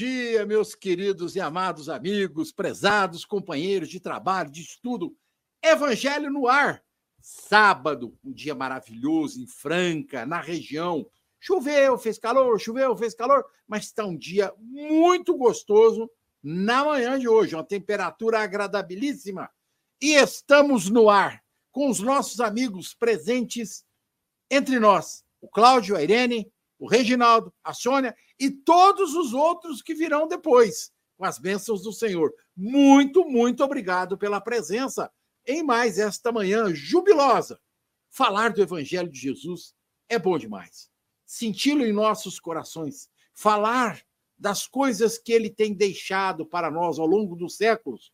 Dia, meus queridos e amados amigos, prezados companheiros de trabalho, de estudo. Evangelho no Ar Sábado, um dia maravilhoso em Franca, na região. Choveu, fez calor, choveu, fez calor, mas está um dia muito gostoso na manhã de hoje, uma temperatura agradabilíssima. E estamos no ar com os nossos amigos presentes entre nós: o Cláudio, a Irene, o Reginaldo, a Sônia e todos os outros que virão depois, com as bênçãos do Senhor. Muito, muito obrigado pela presença em mais esta manhã jubilosa. Falar do Evangelho de Jesus é bom demais. Senti-lo em nossos corações. Falar das coisas que ele tem deixado para nós ao longo dos séculos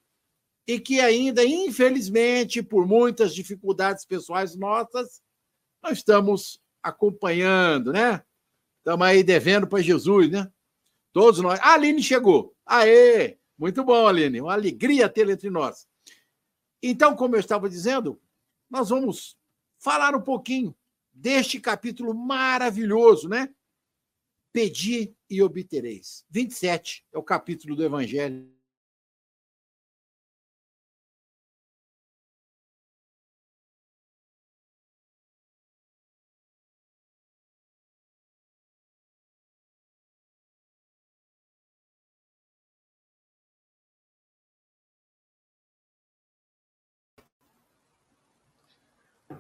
e que ainda, infelizmente, por muitas dificuldades pessoais nossas, nós estamos acompanhando, né? Estamos aí devendo para Jesus, né? Todos nós. A Aline chegou. Aê! Muito bom, Aline. Uma alegria tê-la entre nós. Então, como eu estava dizendo, nós vamos falar um pouquinho deste capítulo maravilhoso, né? Pedi e obtereis. 27 é o capítulo do Evangelho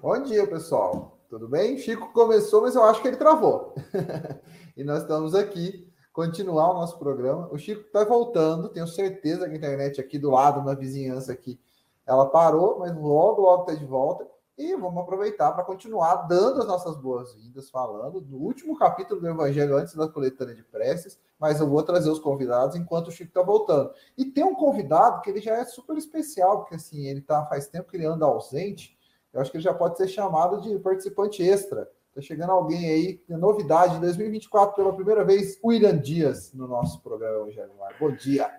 Bom dia, pessoal. Tudo bem? Chico começou, mas eu acho que ele travou. e nós estamos aqui continuar o nosso programa. O Chico está voltando, tenho certeza que a internet aqui do lado, na vizinhança aqui, ela parou, mas logo, logo está de volta. E vamos aproveitar para continuar dando as nossas boas-vindas, falando do último capítulo do Evangelho antes da coletânea de preces, mas eu vou trazer os convidados enquanto o Chico está voltando. E tem um convidado que ele já é super especial, porque assim, ele tá faz tempo que ele anda ausente, eu acho que ele já pode ser chamado de participante extra. Está chegando alguém aí, novidade, 2024, pela primeira vez, William Dias no nosso programa Evangelho Bom dia.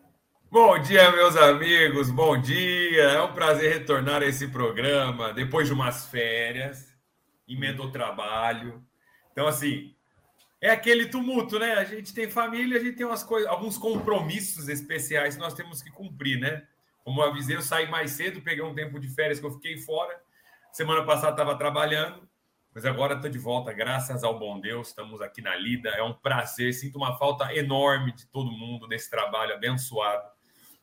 Bom dia, meus amigos, bom dia. É um prazer retornar a esse programa depois de umas férias, emenda o trabalho. Então, assim, é aquele tumulto, né? A gente tem família, a gente tem umas coisas, alguns compromissos especiais que nós temos que cumprir, né? Como eu avisei, eu saí mais cedo, peguei um tempo de férias que eu fiquei fora. Semana passada estava trabalhando, mas agora estou de volta, graças ao bom Deus. Estamos aqui na lida, é um prazer. Sinto uma falta enorme de todo mundo nesse trabalho abençoado,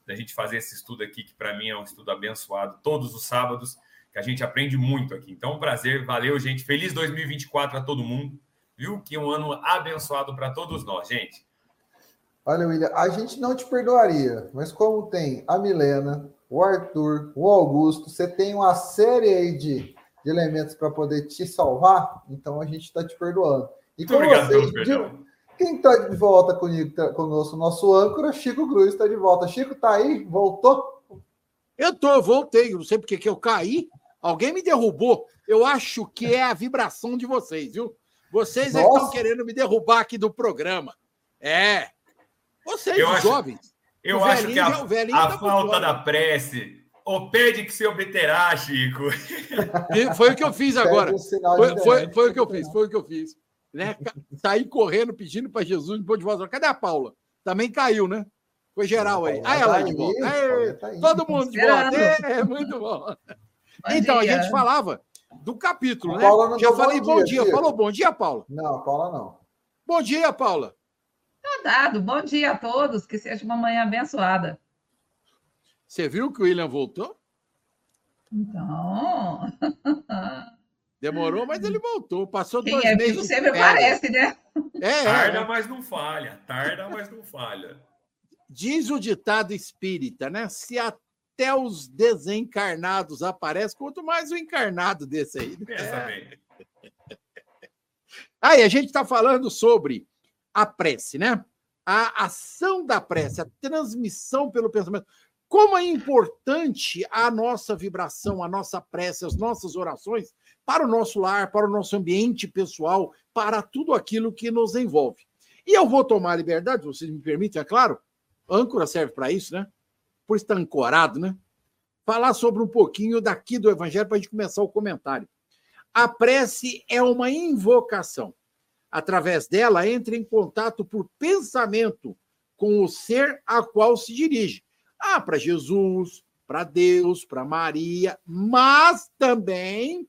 da gente fazer esse estudo aqui, que para mim é um estudo abençoado, todos os sábados, que a gente aprende muito aqui. Então, um prazer, valeu, gente. Feliz 2024 a todo mundo, viu? Que um ano abençoado para todos nós, gente. Olha, William, a gente não te perdoaria, mas como tem a Milena, o Arthur, o Augusto, você tem uma série aí de, de elementos para poder te salvar, então a gente está te perdoando. E com vocês, quem está de volta comigo, tá, conosco, nosso âncora, Chico Cruz está de volta. Chico está aí? Voltou? Eu tô, voltei. Não sei porque que eu caí. Alguém me derrubou. Eu acho que é a vibração de vocês, viu? Vocês é estão querendo me derrubar aqui do programa. É. Vocês, eu jovens. Eu o acho que a, a tá falta da prece o pede que se obterá, Chico. E foi o que eu fiz agora. Foi, foi, foi, o que eu fiz, foi o que eu fiz. Né? Saí correndo pedindo para Jesus depois de volta. Cadê a Paula? Também caiu, né? Foi geral aí. Aí ela de volta. todo mundo de volta. É, muito bom. Então, a gente falava do capítulo, né? Já falei bom dia. dia. Falou bom dia, Paula? Não, Paula não. Bom dia, Paula. Dado. Bom dia a todos. Que seja uma manhã abençoada. Você viu que o William voltou? Então. Demorou, mas ele voltou. Passou Quem dois é meses. sempre parece, né? É, é, Tarda, é. mas não falha. Tarda, mas não falha. Diz o ditado espírita, né? Se até os desencarnados aparecem, quanto mais o encarnado desse aí. Né? Pensa bem. Aí, a gente está falando sobre a prece, né? A ação da prece, a transmissão pelo pensamento. como é importante a nossa vibração, a nossa prece, as nossas orações para o nosso lar, para o nosso ambiente pessoal, para tudo aquilo que nos envolve. E eu vou tomar a liberdade, vocês me permitem, é claro, âncora serve para isso, né? Por estar ancorado, né? Falar sobre um pouquinho daqui do Evangelho para a gente começar o comentário. A prece é uma invocação. Através dela, entra em contato por pensamento com o ser a qual se dirige. Ah, para Jesus, para Deus, para Maria, mas também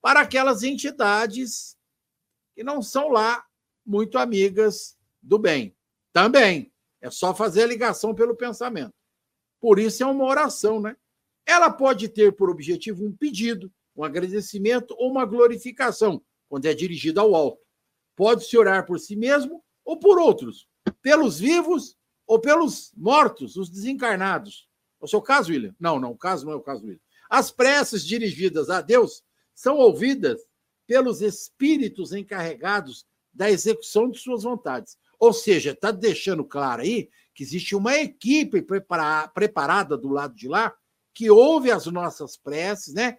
para aquelas entidades que não são lá muito amigas do bem. Também. É só fazer a ligação pelo pensamento. Por isso é uma oração, né? Ela pode ter por objetivo um pedido, um agradecimento ou uma glorificação, quando é dirigida ao alto. Pode-se orar por si mesmo ou por outros, pelos vivos ou pelos mortos, os desencarnados. É o seu caso, William? Não, não, o caso não é o caso, William. As preces dirigidas a Deus são ouvidas pelos espíritos encarregados da execução de suas vontades. Ou seja, está deixando claro aí que existe uma equipe preparada do lado de lá que ouve as nossas preces, né?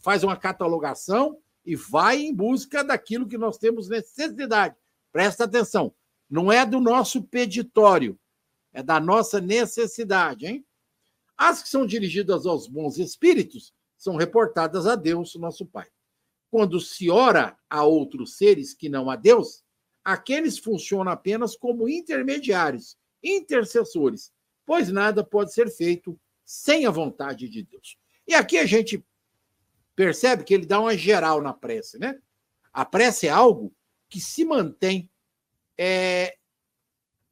faz uma catalogação e vai em busca daquilo que nós temos necessidade. Presta atenção, não é do nosso peditório, é da nossa necessidade, hein? As que são dirigidas aos bons espíritos são reportadas a Deus, nosso Pai. Quando se ora a outros seres que não a Deus, aqueles funcionam apenas como intermediários, intercessores, pois nada pode ser feito sem a vontade de Deus. E aqui a gente percebe que ele dá uma geral na prece, né? A prece é algo que se mantém é,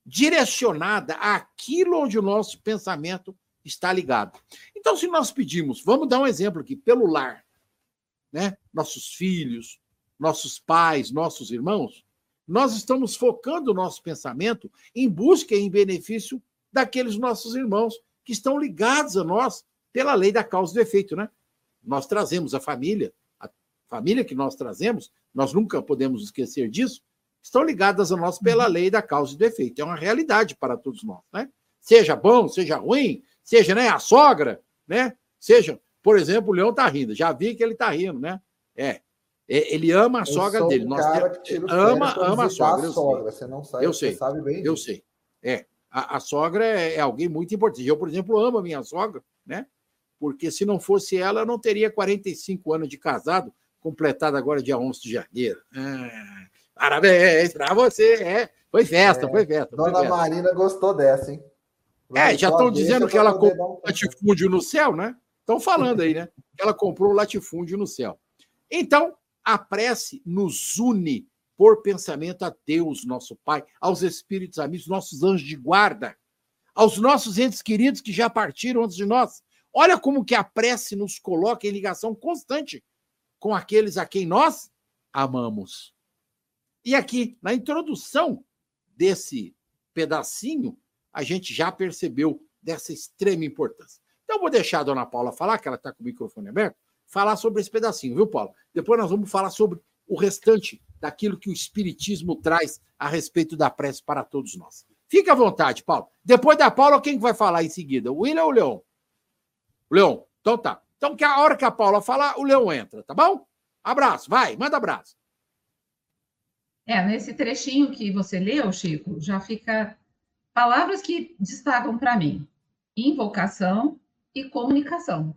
direcionada àquilo onde o nosso pensamento está ligado. Então, se nós pedimos, vamos dar um exemplo aqui, pelo lar, né? nossos filhos, nossos pais, nossos irmãos, nós estamos focando o nosso pensamento em busca e em benefício daqueles nossos irmãos que estão ligados a nós pela lei da causa e do efeito. Né? Nós trazemos a família, a família que nós trazemos, nós nunca podemos esquecer disso, estão ligadas a nós pela uhum. lei da causa e do efeito. É uma realidade para todos nós, né? Seja bom, seja ruim, seja né, a sogra, né? Seja, por exemplo, o Leão está rindo. Já vi que ele está rindo, né? É. é. Ele ama a sogra dele. Nós ama, ama a sogra. A sogra. Você não sabe, eu sei. sabe bem eu disso. sei. É. A, a sogra é, é, alguém muito importante. Eu, por exemplo, amo a minha sogra, né? Porque se não fosse ela, eu não teria 45 anos de casado, completado agora dia 11 de janeiro. Ah, Parabéns para você. É, foi festa, é, foi festa. Dona foi festa. Marina gostou dessa, hein? é, já estão dizendo que ela comprou um latifúndio no céu, né? Estão falando aí, né? Que ela comprou um latifúndio no céu. Então, a prece nos une por pensamento a Deus, nosso Pai, aos espíritos amigos, nossos anjos de guarda, aos nossos entes queridos que já partiram antes de nós. Olha como que a prece nos coloca em ligação constante com aqueles a quem nós amamos. E aqui, na introdução desse pedacinho, a gente já percebeu dessa extrema importância. Então, vou deixar a dona Paula falar, que ela está com o microfone aberto, falar sobre esse pedacinho, viu, Paula? Depois nós vamos falar sobre o restante daquilo que o Espiritismo traz a respeito da prece para todos nós. Fique à vontade, Paulo. Depois da Paula, quem vai falar em seguida? O William ou o Leão? Leão. Então tá. Então, que a hora que a Paula falar, o Leão entra, tá bom? Abraço, vai, manda abraço. É, nesse trechinho que você leu, Chico, já fica palavras que destacam para mim: invocação e comunicação.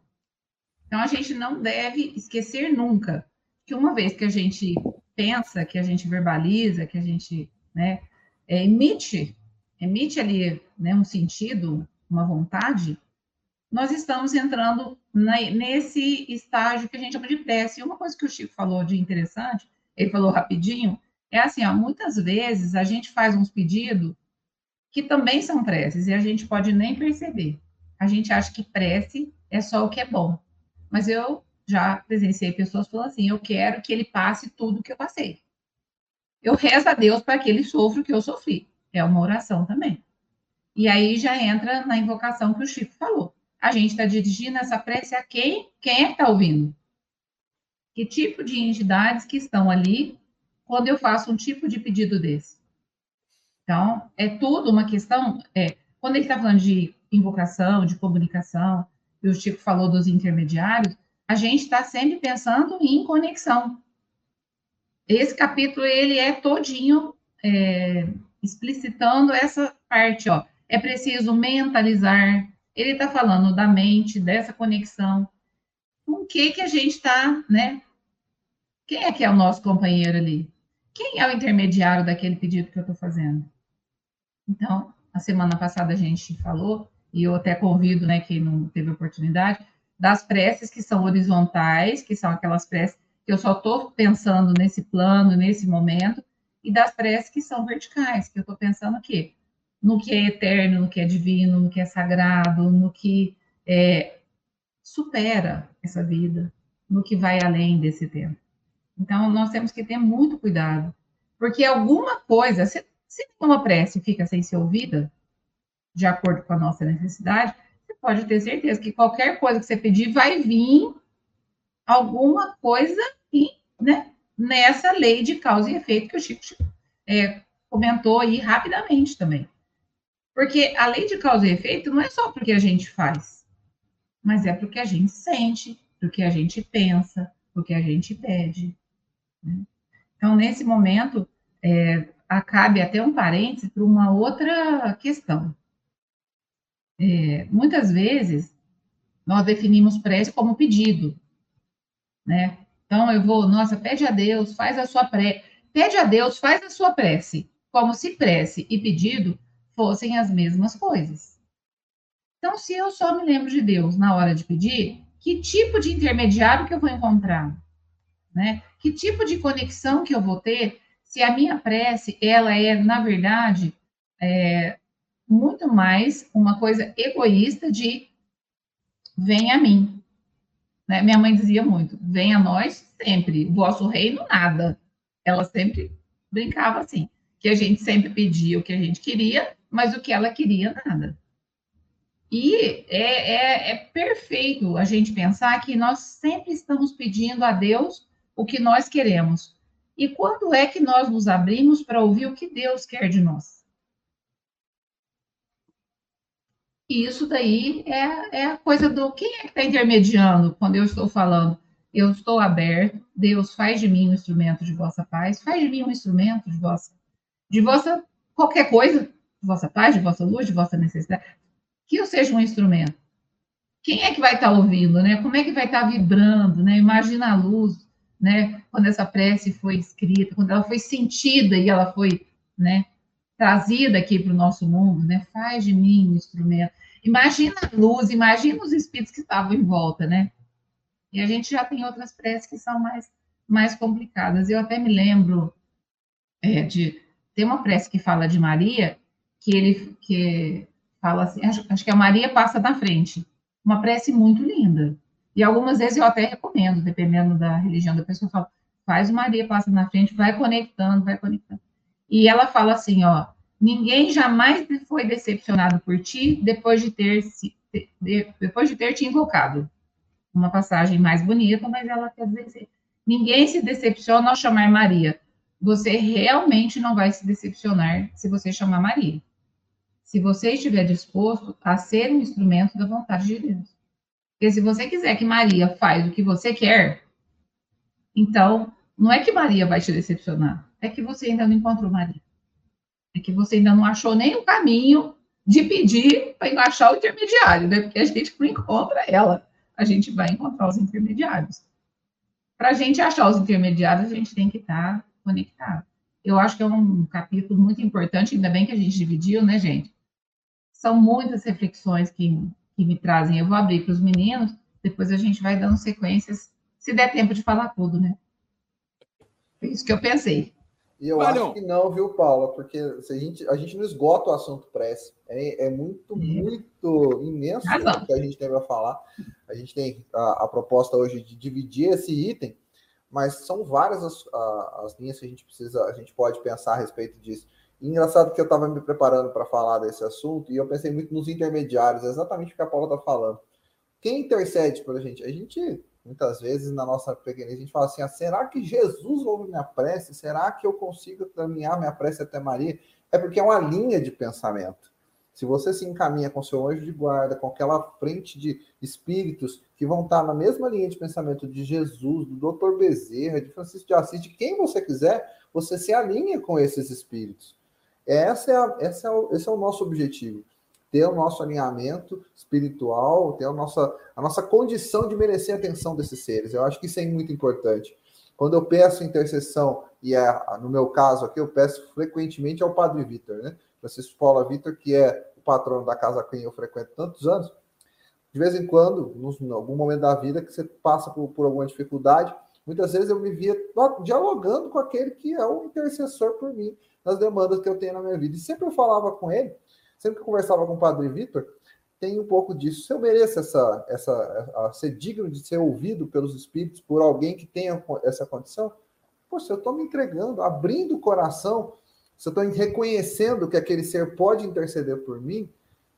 Então, a gente não deve esquecer nunca que uma vez que a gente pensa, que a gente verbaliza, que a gente né, é, emite, emite ali né, um sentido, uma vontade, nós estamos entrando na, nesse estágio que a gente chama de prece. E uma coisa que o Chico falou de interessante, ele falou rapidinho, é assim, ó, muitas vezes a gente faz uns pedidos que também são preces e a gente pode nem perceber. A gente acha que prece é só o que é bom. Mas eu já presenciei pessoas falando assim: eu quero que ele passe tudo que eu passei. Eu rezo a Deus para que ele sofra o que eu sofri. É uma oração também. E aí já entra na invocação que o Chico falou. A gente está dirigindo essa prece a quem? Quem é que está ouvindo? Que tipo de entidades que estão ali quando eu faço um tipo de pedido desse. Então, é tudo uma questão. É, quando ele está falando de invocação, de comunicação, e o Chico falou dos intermediários, a gente está sempre pensando em conexão. Esse capítulo, ele é todinho é, explicitando essa parte, ó. É preciso mentalizar. Ele está falando da mente, dessa conexão. Com o que que a gente está, né? Quem é que é o nosso companheiro ali? Quem é o intermediário daquele pedido que eu estou fazendo? Então, a semana passada a gente falou, e eu até convido, né, quem não teve oportunidade, das preces que são horizontais, que são aquelas preces que eu só estou pensando nesse plano, nesse momento, e das preces que são verticais, que eu estou pensando o quê? No que é eterno, no que é divino, no que é sagrado, no que é, supera essa vida, no que vai além desse tempo. Então, nós temos que ter muito cuidado, porque alguma coisa, se, se uma prece fica sem ser ouvida, de acordo com a nossa necessidade, você pode ter certeza que qualquer coisa que você pedir vai vir alguma coisa e, né, nessa lei de causa e efeito que o Chico é, comentou aí rapidamente também. Porque a lei de causa e efeito não é só porque a gente faz, mas é porque a gente sente, porque a gente pensa, porque a gente pede. Né? Então, nesse momento, é, acabe até um parêntese para uma outra questão. É, muitas vezes, nós definimos prece como pedido, né? Então, eu vou, nossa, pede a Deus, faz a sua prece. Pede a Deus, faz a sua prece. Como se prece e pedido fossem as mesmas coisas. Então, se eu só me lembro de Deus na hora de pedir, que tipo de intermediário que eu vou encontrar? Né? Que tipo de conexão que eu vou ter se a minha prece, ela é, na verdade, é, muito mais uma coisa egoísta de vem a mim, né? Minha mãe dizia muito: venha a nós sempre, vosso reino nada. Ela sempre brincava assim, que a gente sempre pedia o que a gente queria, mas o que ela queria, nada. E é, é, é perfeito a gente pensar que nós sempre estamos pedindo a Deus o que nós queremos. E quando é que nós nos abrimos para ouvir o que Deus quer de nós? E isso daí é, é a coisa do quem é que está intermediando quando eu estou falando. Eu estou aberto, Deus faz de mim um instrumento de vossa paz, faz de mim um instrumento de vossa, de vossa qualquer coisa, vossa paz, de vossa luz, de vossa necessidade, que eu seja um instrumento. Quem é que vai estar tá ouvindo, né? Como é que vai estar tá vibrando, né? Imagina a luz, né? Quando essa prece foi escrita, quando ela foi sentida e ela foi, né? trazida aqui para o nosso mundo, né? Faz de mim um instrumento. Imagina a luz, imagina os espíritos que estavam em volta, né? E a gente já tem outras preces que são mais, mais complicadas. Eu até me lembro é, de tem uma prece que fala de Maria, que ele que fala assim, acho, acho que a Maria passa na frente. Uma prece muito linda. E algumas vezes eu até recomendo, dependendo da religião da pessoa, eu falo, faz Maria passa na frente, vai conectando, vai conectando. E ela fala assim, ó, ninguém jamais foi decepcionado por ti depois de ter se, de, depois de ter te invocado. Uma passagem mais bonita, mas ela quer dizer assim, ninguém se decepciona ao chamar Maria. Você realmente não vai se decepcionar se você chamar Maria. Se você estiver disposto a ser um instrumento da vontade de Deus. Porque se você quiser que Maria faz o que você quer, então não é que Maria vai te decepcionar é que você ainda não encontrou Maria. É que você ainda não achou nem o caminho de pedir para achar o intermediário, né? Porque a gente não encontra ela, a gente vai encontrar os intermediários. Para a gente achar os intermediários, a gente tem que estar tá conectado. Eu acho que é um capítulo muito importante, ainda bem que a gente dividiu, né, gente? São muitas reflexões que, que me trazem. Eu vou abrir para os meninos, depois a gente vai dando sequências, se der tempo de falar tudo, né? É isso que eu pensei. E eu acho que não, viu, Paula? Porque se a, gente, a gente não esgota o assunto prece. É, é muito, uhum. muito imenso o que a gente tem para falar. A gente tem a, a, proposta hoje de dividir esse item, mas são várias as, a, as linhas que a gente precisa, a gente pode pensar a respeito disso. Engraçado que eu estava me preparando para falar desse assunto e eu pensei muito nos intermediários, exatamente o que a Paula está falando. Quem intercede por a gente? A gente Muitas vezes na nossa pequenez a gente fala assim: ah, será que Jesus ouve minha prece? Será que eu consigo caminhar minha prece até Maria? É porque é uma linha de pensamento. Se você se encaminha com seu anjo de guarda, com aquela frente de espíritos que vão estar na mesma linha de pensamento de Jesus, do Dr. Bezerra, de Francisco de Assis, de quem você quiser, você se alinha com esses espíritos. Essa é a, essa é o, esse é o nosso objetivo. Ter o nosso alinhamento espiritual, ter a nossa, a nossa condição de merecer a atenção desses seres. Eu acho que isso é muito importante. Quando eu peço intercessão, e é, no meu caso aqui, eu peço frequentemente ao Padre Vitor, né? Francisco Paula Vitor, que é o patrono da casa quem eu frequento tantos anos, de vez em quando, em algum momento da vida que você passa por, por alguma dificuldade, muitas vezes eu me via dialogando com aquele que é o intercessor por mim nas demandas que eu tenho na minha vida. E sempre eu falava com ele, sempre que eu conversava com o Padre Vitor, tem um pouco disso. Se eu mereço essa, essa, ser digno de ser ouvido pelos espíritos, por alguém que tenha essa condição, poxa, eu estou me entregando, abrindo o coração, se eu estou reconhecendo que aquele ser pode interceder por mim,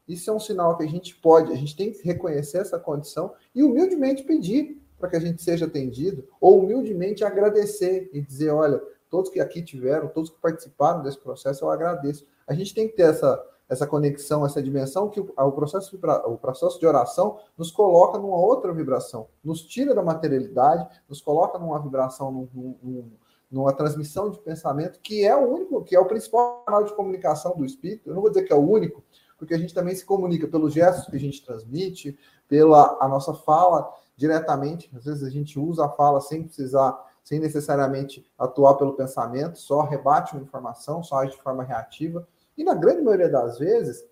isso é um sinal que a gente pode, a gente tem que reconhecer essa condição e humildemente pedir para que a gente seja atendido, ou humildemente agradecer e dizer: olha, todos que aqui tiveram, todos que participaram desse processo, eu agradeço. A gente tem que ter essa, essa conexão, essa dimensão que o, o, processo, o processo de oração nos coloca numa outra vibração, nos tira da materialidade, nos coloca numa vibração, num, num, numa transmissão de pensamento que é o único, que é o principal canal de comunicação do espírito. Eu não vou dizer que é o único, porque a gente também se comunica pelos gestos que a gente transmite, pela a nossa fala diretamente. Às vezes a gente usa a fala sem precisar, sem necessariamente atuar pelo pensamento, só rebate uma informação, só age de forma reativa. E na grande maioria das vezes,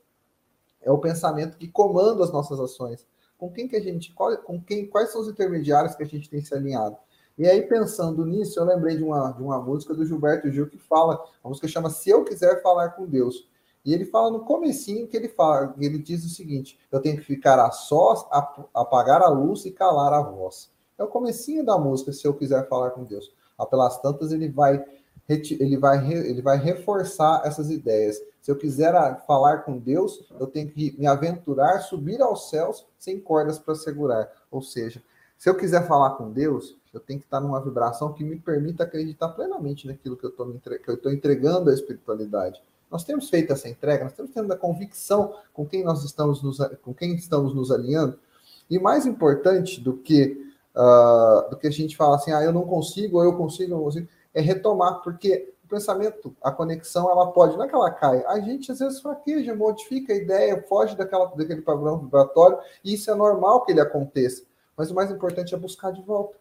é o pensamento que comanda as nossas ações. Com quem que a gente, qual, com quem, quais são os intermediários que a gente tem se alinhado? E aí, pensando nisso, eu lembrei de uma, de uma música do Gilberto Gil que fala, a música chama Se Eu Quiser Falar com Deus. E ele fala no comecinho que ele fala, ele diz o seguinte: eu tenho que ficar a sós, apagar a luz e calar a voz. É o comecinho da música, se eu quiser falar com Deus. A pelas tantas ele vai ele vai, ele vai reforçar essas ideias. Se eu quiser falar com Deus, eu tenho que me aventurar, subir aos céus sem cordas para segurar. Ou seja, se eu quiser falar com Deus, eu tenho que estar numa vibração que me permita acreditar plenamente naquilo que eu estou entregando à espiritualidade. Nós temos feito essa entrega, nós temos tendo a convicção com quem nós estamos nos, com quem estamos nos alinhando. E mais importante do que uh, do que a gente fala assim, ah, eu não consigo, ou eu consigo, eu não consigo, é retomar, porque o pensamento, a conexão, ela pode, não é que ela cai, a gente às vezes fraqueja, modifica a ideia, foge daquela, daquele padrão vibratório, e isso é normal que ele aconteça. Mas o mais importante é buscar de volta.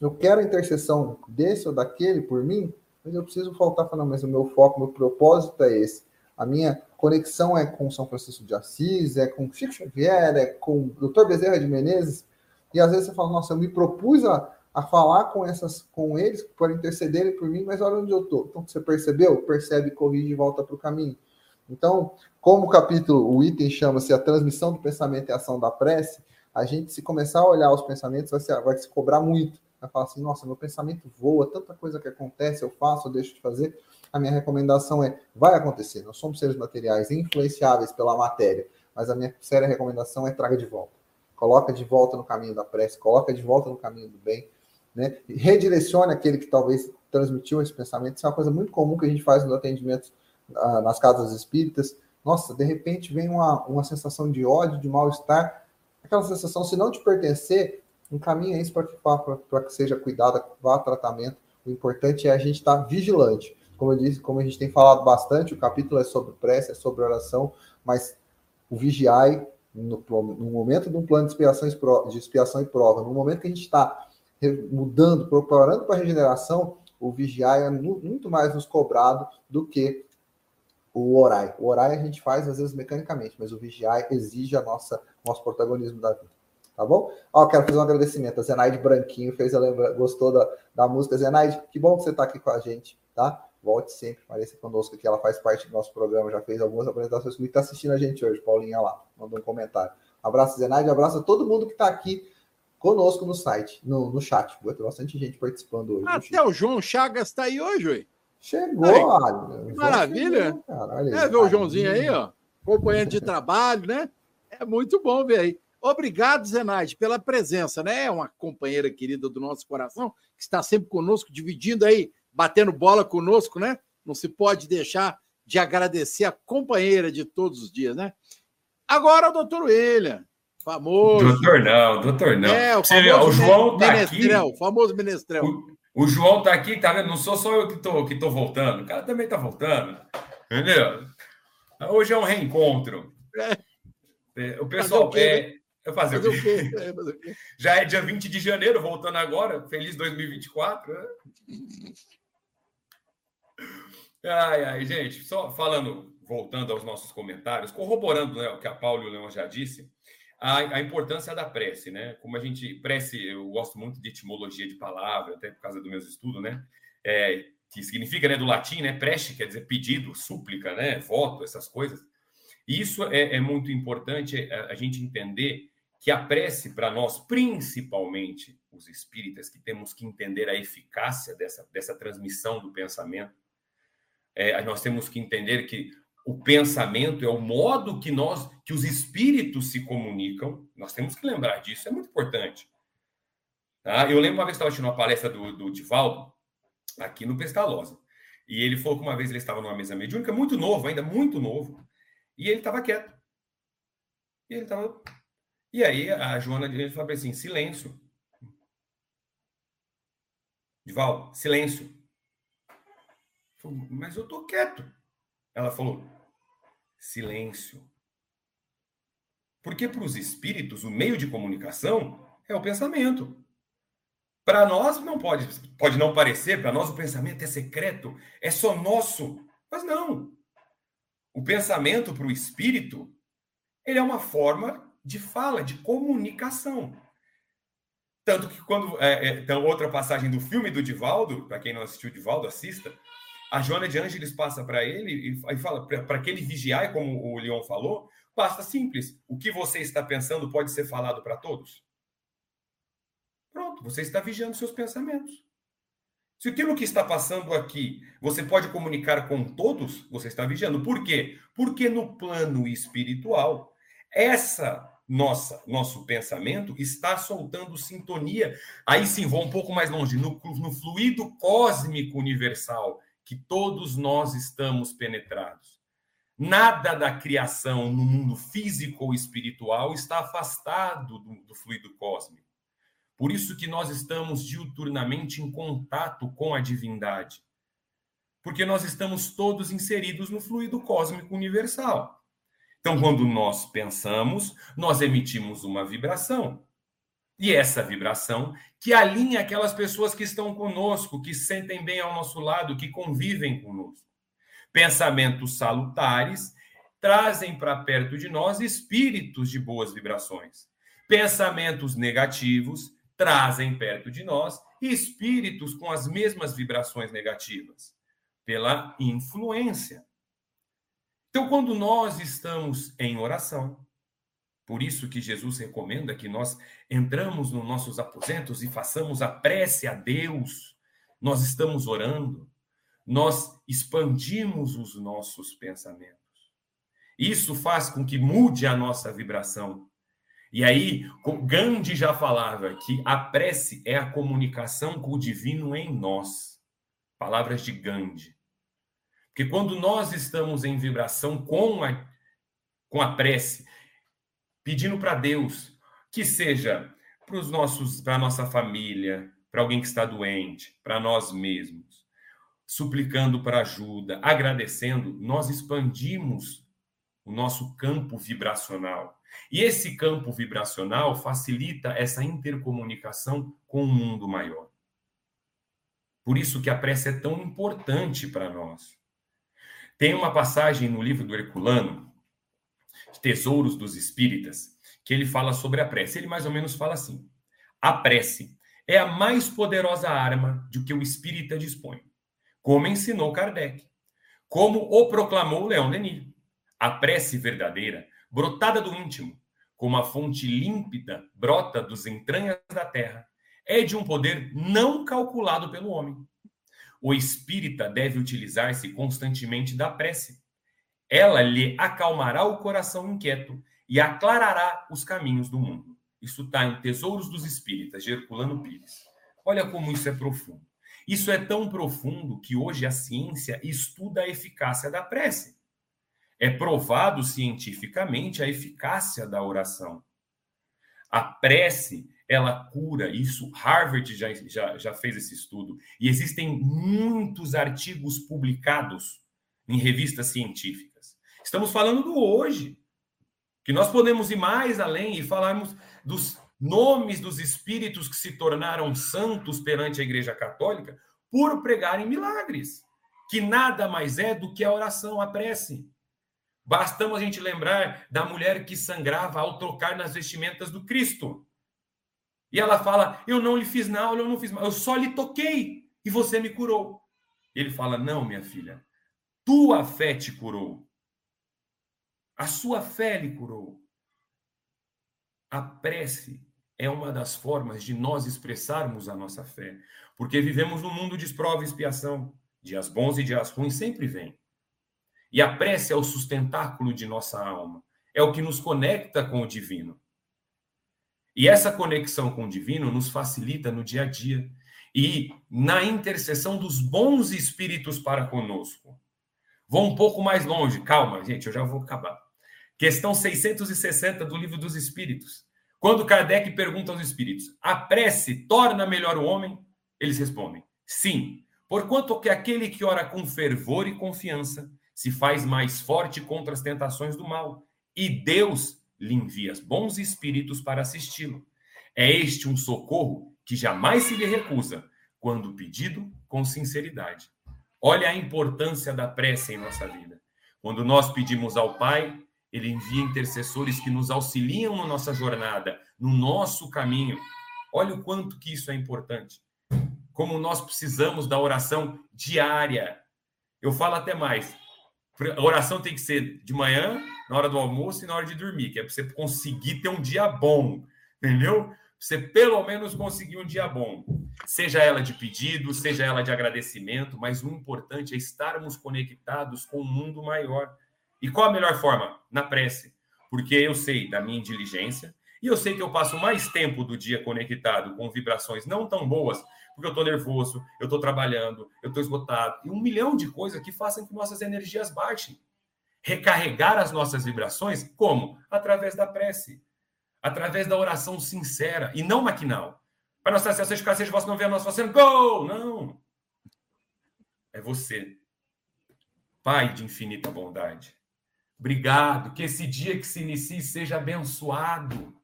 Eu quero a intercessão desse ou daquele por mim, mas eu preciso voltar e falar, mas o meu foco, meu propósito é esse. A minha conexão é com São Francisco de Assis, é com Chico Xavier, é com o Dr. Bezerra de Menezes, e às vezes você fala, nossa, eu me propus a a falar com essas com eles para intercederem por mim, mas olha onde eu estou. Então você percebeu? Percebe, corrige e volta para o caminho. Então, como o capítulo, o item chama-se a transmissão do pensamento e ação da prece, a gente se começar a olhar os pensamentos vai se, vai se cobrar muito. Vai falar assim, nossa, meu pensamento voa, tanta coisa que acontece, eu faço, eu deixo de fazer. A minha recomendação é, vai acontecer. Nós somos seres materiais influenciáveis pela matéria, mas a minha séria recomendação é traga de volta. Coloca de volta no caminho da prece, coloca de volta no caminho do bem, né? Redirecione aquele que talvez transmitiu esse pensamento. Isso é uma coisa muito comum que a gente faz nos atendimentos uh, nas casas espíritas. Nossa, de repente vem uma, uma sensação de ódio, de mal-estar. Aquela sensação, se não te pertencer, encaminha isso para que, que seja cuidado, vá a tratamento. O importante é a gente estar vigilante. Como eu disse, como a gente tem falado bastante, o capítulo é sobre prece, é sobre oração, mas o vigiai no, no momento de um plano de expiação, de expiação e prova, no momento que a gente está mudando, preparando para a regeneração, o vigiar é muito mais nos cobrado do que o orai. O orai a gente faz às vezes mecanicamente, mas o vigiar exige a nossa nosso protagonismo da vida. Tá bom? Ó, quero fazer um agradecimento. A Zenaide Branquinho fez a lembra... gostou da, da música. Zenaide, que bom que você está aqui com a gente, tá? Volte sempre, apareça conosco aqui. Ela faz parte do nosso programa, já fez algumas apresentações comigo. Está assistindo a gente hoje, Paulinha lá. Mandou um comentário. Abraço, Zenaide. Abraço a todo mundo que está aqui conosco no site, no, no chat. Vai ter bastante gente participando hoje. Até o João Chagas está aí hoje, ué. Chegou, olha. Que maravilha. Chegou, é, ver o Joãozinho aí, ó. Companheiro de trabalho, né? É muito bom ver aí. Obrigado, Zenaide, pela presença, né? É uma companheira querida do nosso coração, que está sempre conosco, dividindo aí, batendo bola conosco, né? Não se pode deixar de agradecer a companheira de todos os dias, né? Agora o doutor William, famoso. Doutor não, doutor não. É, o, Você vê, o João tá menestrel, aqui. famoso menestrel. O, o João tá aqui, tá vendo? Não sou só eu que tô, que tô voltando. O cara também tá voltando. Entendeu? Hoje é um reencontro. É, O pessoal. Fazer o quê, é, é fazer? É, fazer o quê? Já é dia 20 de janeiro, voltando agora. Feliz 2024. Ai, ai, gente, só falando, voltando aos nossos comentários, corroborando né, o que a Paulo e o Leão já disse, a, a importância da prece, né? Como a gente, prece, eu gosto muito de etimologia de palavra, até por causa dos meus estudos, né? É, que significa, né, do latim, né? Prece quer dizer pedido, súplica, né? Voto, essas coisas. E isso é, é muito importante a, a gente entender que a prece para nós, principalmente os espíritas, que temos que entender a eficácia dessa, dessa transmissão do pensamento, é, nós temos que entender que o pensamento é o modo que nós, que os espíritos se comunicam. Nós temos que lembrar disso, é muito importante. Tá? Eu lembro uma vez que estava assistindo uma palestra do, do Divaldo, aqui no Pestalozzi. E ele falou que uma vez ele estava numa mesa mediúnica, muito novo, ainda muito novo, e ele estava quieto. E ele estava. E aí a Joana ele falou assim: silêncio. Divaldo, silêncio. Mas eu tô quieto. Ela falou: silêncio. Porque para os espíritos, o meio de comunicação é o pensamento. Para nós não pode, pode não parecer, para nós o pensamento é secreto, é só nosso. Mas não. O pensamento para o espírito, ele é uma forma de fala, de comunicação. Tanto que quando. É, é, então, outra passagem do filme do Divaldo, para quem não assistiu Divaldo, assista. A Joana de Ângeles passa para ele e, fala para que ele vigiar, como o Leon falou, basta simples. O que você está pensando pode ser falado para todos. Pronto, você está vigiando seus pensamentos. Se aquilo que está passando aqui você pode comunicar com todos, você está vigiando. Por quê? Porque no plano espiritual, essa nossa nosso pensamento está soltando sintonia. Aí sim, vou um pouco mais longe, no, no fluido cósmico universal, que todos nós estamos penetrados. Nada da criação no mundo físico ou espiritual está afastado do, do fluido cósmico. Por isso que nós estamos diuturnamente em contato com a divindade. Porque nós estamos todos inseridos no fluido cósmico universal. Então, quando nós pensamos, nós emitimos uma vibração. E essa vibração que alinha aquelas pessoas que estão conosco, que sentem bem ao nosso lado, que convivem conosco. Pensamentos salutares trazem para perto de nós espíritos de boas vibrações. Pensamentos negativos trazem perto de nós espíritos com as mesmas vibrações negativas, pela influência. Então, quando nós estamos em oração, por isso que Jesus recomenda que nós entramos nos nossos aposentos e façamos a prece a Deus, nós estamos orando, nós expandimos os nossos pensamentos. Isso faz com que mude a nossa vibração. E aí, Gandhi já falava que a prece é a comunicação com o divino em nós. Palavras de Gandhi. Porque quando nós estamos em vibração com a, com a prece, pedindo para Deus que seja para os nossos, para a nossa família, para alguém que está doente, para nós mesmos, suplicando para ajuda, agradecendo, nós expandimos o nosso campo vibracional. E esse campo vibracional facilita essa intercomunicação com o mundo maior. Por isso que a prece é tão importante para nós. Tem uma passagem no livro do Herculano, Tesouros dos Espíritas, que ele fala sobre a prece. Ele mais ou menos fala assim: a prece é a mais poderosa arma de que o espírita dispõe, como ensinou Kardec, como o proclamou Leon Denis. A prece verdadeira, brotada do íntimo, como a fonte límpida brota dos entranhas da terra, é de um poder não calculado pelo homem. O espírita deve utilizar-se constantemente da prece. Ela lhe acalmará o coração inquieto e aclarará os caminhos do mundo. Isso está em Tesouros dos Espíritas, de Herculano Pires. Olha como isso é profundo. Isso é tão profundo que hoje a ciência estuda a eficácia da prece. É provado cientificamente a eficácia da oração. A prece, ela cura, isso Harvard já, já, já fez esse estudo, e existem muitos artigos publicados em revistas científicas. Estamos falando do hoje, que nós podemos ir mais além e falarmos dos nomes dos espíritos que se tornaram santos perante a Igreja Católica por pregarem milagres, que nada mais é do que a oração, a prece. Bastamos a gente lembrar da mulher que sangrava ao tocar nas vestimentas do Cristo. E ela fala: Eu não lhe fiz nada, eu não fiz mal, eu só lhe toquei e você me curou. Ele fala: Não, minha filha, tua fé te curou. A sua fé lhe curou. A prece é uma das formas de nós expressarmos a nossa fé, porque vivemos num mundo de prova e expiação. Dias bons e dias ruins sempre vêm. E a prece é o sustentáculo de nossa alma, é o que nos conecta com o divino. E essa conexão com o divino nos facilita no dia a dia e na intercessão dos bons espíritos para conosco. Vou um pouco mais longe, calma, gente, eu já vou acabar. Questão 660 do Livro dos Espíritos. Quando Kardec pergunta aos espíritos: "A prece torna melhor o homem?" Eles respondem: "Sim, porquanto que aquele que ora com fervor e confiança se faz mais forte contra as tentações do mal, e Deus lhe envia bons espíritos para assisti-lo. É este um socorro que jamais se lhe recusa, quando pedido com sinceridade. Olha a importância da prece em nossa vida. Quando nós pedimos ao Pai, ele envia intercessores que nos auxiliam na nossa jornada, no nosso caminho. Olha o quanto que isso é importante. Como nós precisamos da oração diária. Eu falo até mais. A oração tem que ser de manhã, na hora do almoço e na hora de dormir, que é para você conseguir ter um dia bom, entendeu? Você pelo menos conseguir um dia bom. Seja ela de pedido, seja ela de agradecimento, mas o importante é estarmos conectados com o um mundo maior. E qual a melhor forma? Na prece. Porque eu sei da minha diligência e eu sei que eu passo mais tempo do dia conectado com vibrações não tão boas porque eu estou nervoso, eu estou trabalhando, eu estou esgotado, e um milhão de coisas que façam que nossas energias baixem. Recarregar as nossas vibrações, como? Através da prece, através da oração sincera e não maquinal. Para nossa seja de seja vosso não ver a nossa fazendo gol! Não! É você. Pai de infinita bondade. Obrigado, que esse dia que se inicie seja abençoado.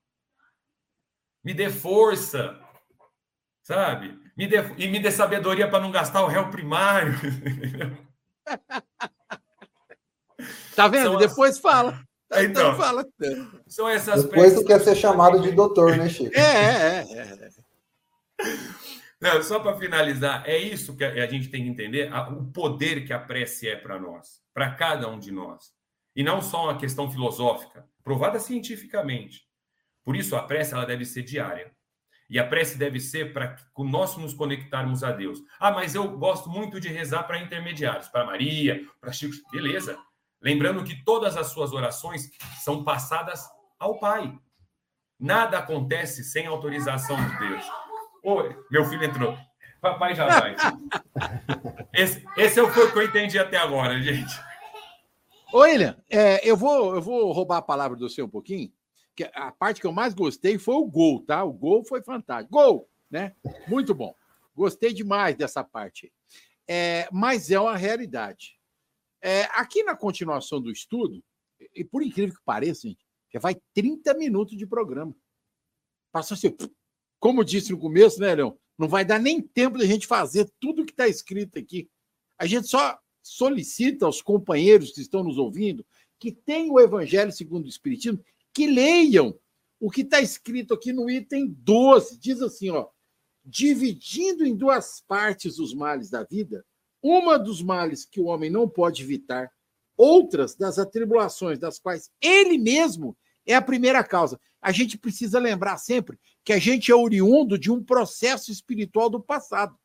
Me dê força, sabe? Me dê, e me dê sabedoria para não gastar o réu primário. Tá vendo? São Depois as... fala. Então, então, fala. São essas Depois tu quer ser chamado de doutor, né, Chico? É, é, é. Não, só para finalizar, é isso que a gente tem que entender, o poder que a prece é para nós, para cada um de nós. E não só uma questão filosófica, provada cientificamente. Por isso, a prece ela deve ser diária. E a prece deve ser para nós nos conectarmos a Deus. Ah, mas eu gosto muito de rezar para intermediários, para Maria, para Chico. Beleza. Lembrando que todas as suas orações são passadas ao Pai. Nada acontece sem autorização de Deus. Oi, meu filho entrou. Papai já vai. Esse, esse é o que eu entendi até agora, gente. Ô, William, é, eu, vou, eu vou roubar a palavra do seu um pouquinho que a parte que eu mais gostei foi o gol, tá? O gol foi fantástico. Gol, né? Muito bom. Gostei demais dessa parte. É, mas é uma realidade. É, aqui na continuação do estudo, e por incrível que pareça, gente, já vai 30 minutos de programa. Passou assim, como disse no começo, né, Leão? Não vai dar nem tempo da gente fazer tudo que está escrito aqui. A gente só solicita aos companheiros que estão nos ouvindo que tenham o Evangelho segundo o Espiritismo que leiam o que está escrito aqui no item 12. Diz assim, ó, dividindo em duas partes os males da vida, uma dos males que o homem não pode evitar, outras das atribulações das quais ele mesmo é a primeira causa. A gente precisa lembrar sempre que a gente é oriundo de um processo espiritual do passado.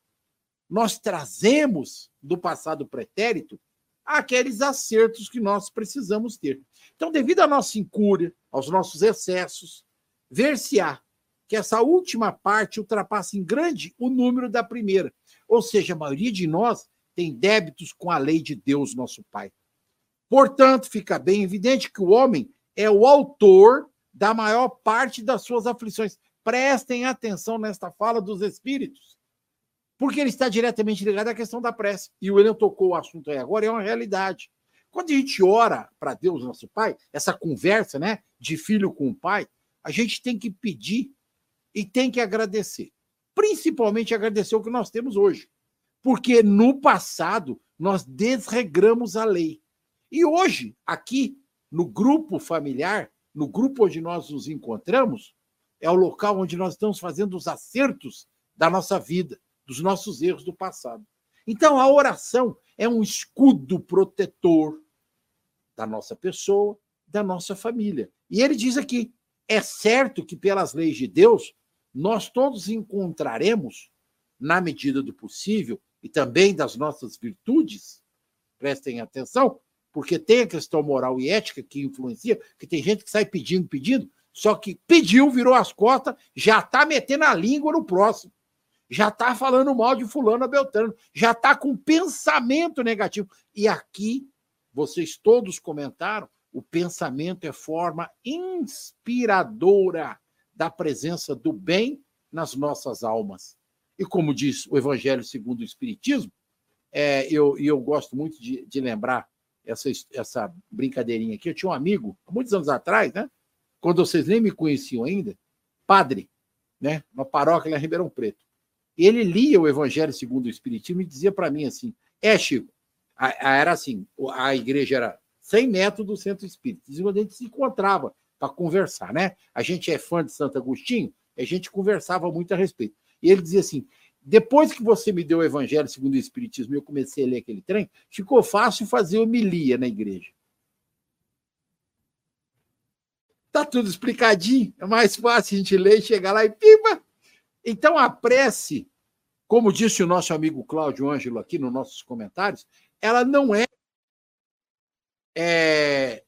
Nós trazemos do passado pretérito aqueles acertos que nós precisamos ter. Então, devido à nossa incúria, aos nossos excessos, ver-se-á que essa última parte ultrapassa em grande o número da primeira. Ou seja, a maioria de nós tem débitos com a lei de Deus, nosso Pai. Portanto, fica bem evidente que o homem é o autor da maior parte das suas aflições. Prestem atenção nesta fala dos espíritos, porque ele está diretamente ligado à questão da prece. E o William tocou o assunto aí agora, é uma realidade. Quando a gente ora para Deus, nosso Pai, essa conversa né, de filho com o pai, a gente tem que pedir e tem que agradecer. Principalmente agradecer o que nós temos hoje. Porque no passado nós desregramos a lei. E hoje, aqui, no grupo familiar, no grupo onde nós nos encontramos, é o local onde nós estamos fazendo os acertos da nossa vida, dos nossos erros do passado. Então, a oração é um escudo protetor da nossa pessoa, da nossa família. E ele diz aqui: é certo que, pelas leis de Deus, nós todos encontraremos, na medida do possível, e também das nossas virtudes, prestem atenção, porque tem a questão moral e ética que influencia, que tem gente que sai pedindo, pedindo, só que pediu, virou as costas, já está metendo a língua no próximo, já está falando mal de fulano Beltrano, já está com pensamento negativo. E aqui, vocês todos comentaram, o pensamento é forma inspiradora da presença do bem nas nossas almas. E como diz o Evangelho segundo o Espiritismo, é, eu, eu gosto muito de, de lembrar essa, essa brincadeirinha aqui. Eu tinha um amigo, há muitos anos atrás, né? Quando vocês nem me conheciam ainda, padre, né? Uma paróquia lá em Ribeirão Preto. Ele lia o Evangelho segundo o Espiritismo e dizia para mim assim: é, Chico, a, a, era assim, a igreja era 100 metros do centro espírita. E a gente se encontrava para conversar, né? A gente é fã de Santo Agostinho, a gente conversava muito a respeito. E ele dizia assim: depois que você me deu o Evangelho segundo o Espiritismo e eu comecei a ler aquele trem, ficou fácil fazer homilia na igreja. Tá tudo explicadinho, é mais fácil a gente ler e chegar lá e pipa. Então a prece, como disse o nosso amigo Cláudio Ângelo aqui nos nossos comentários, ela não é, é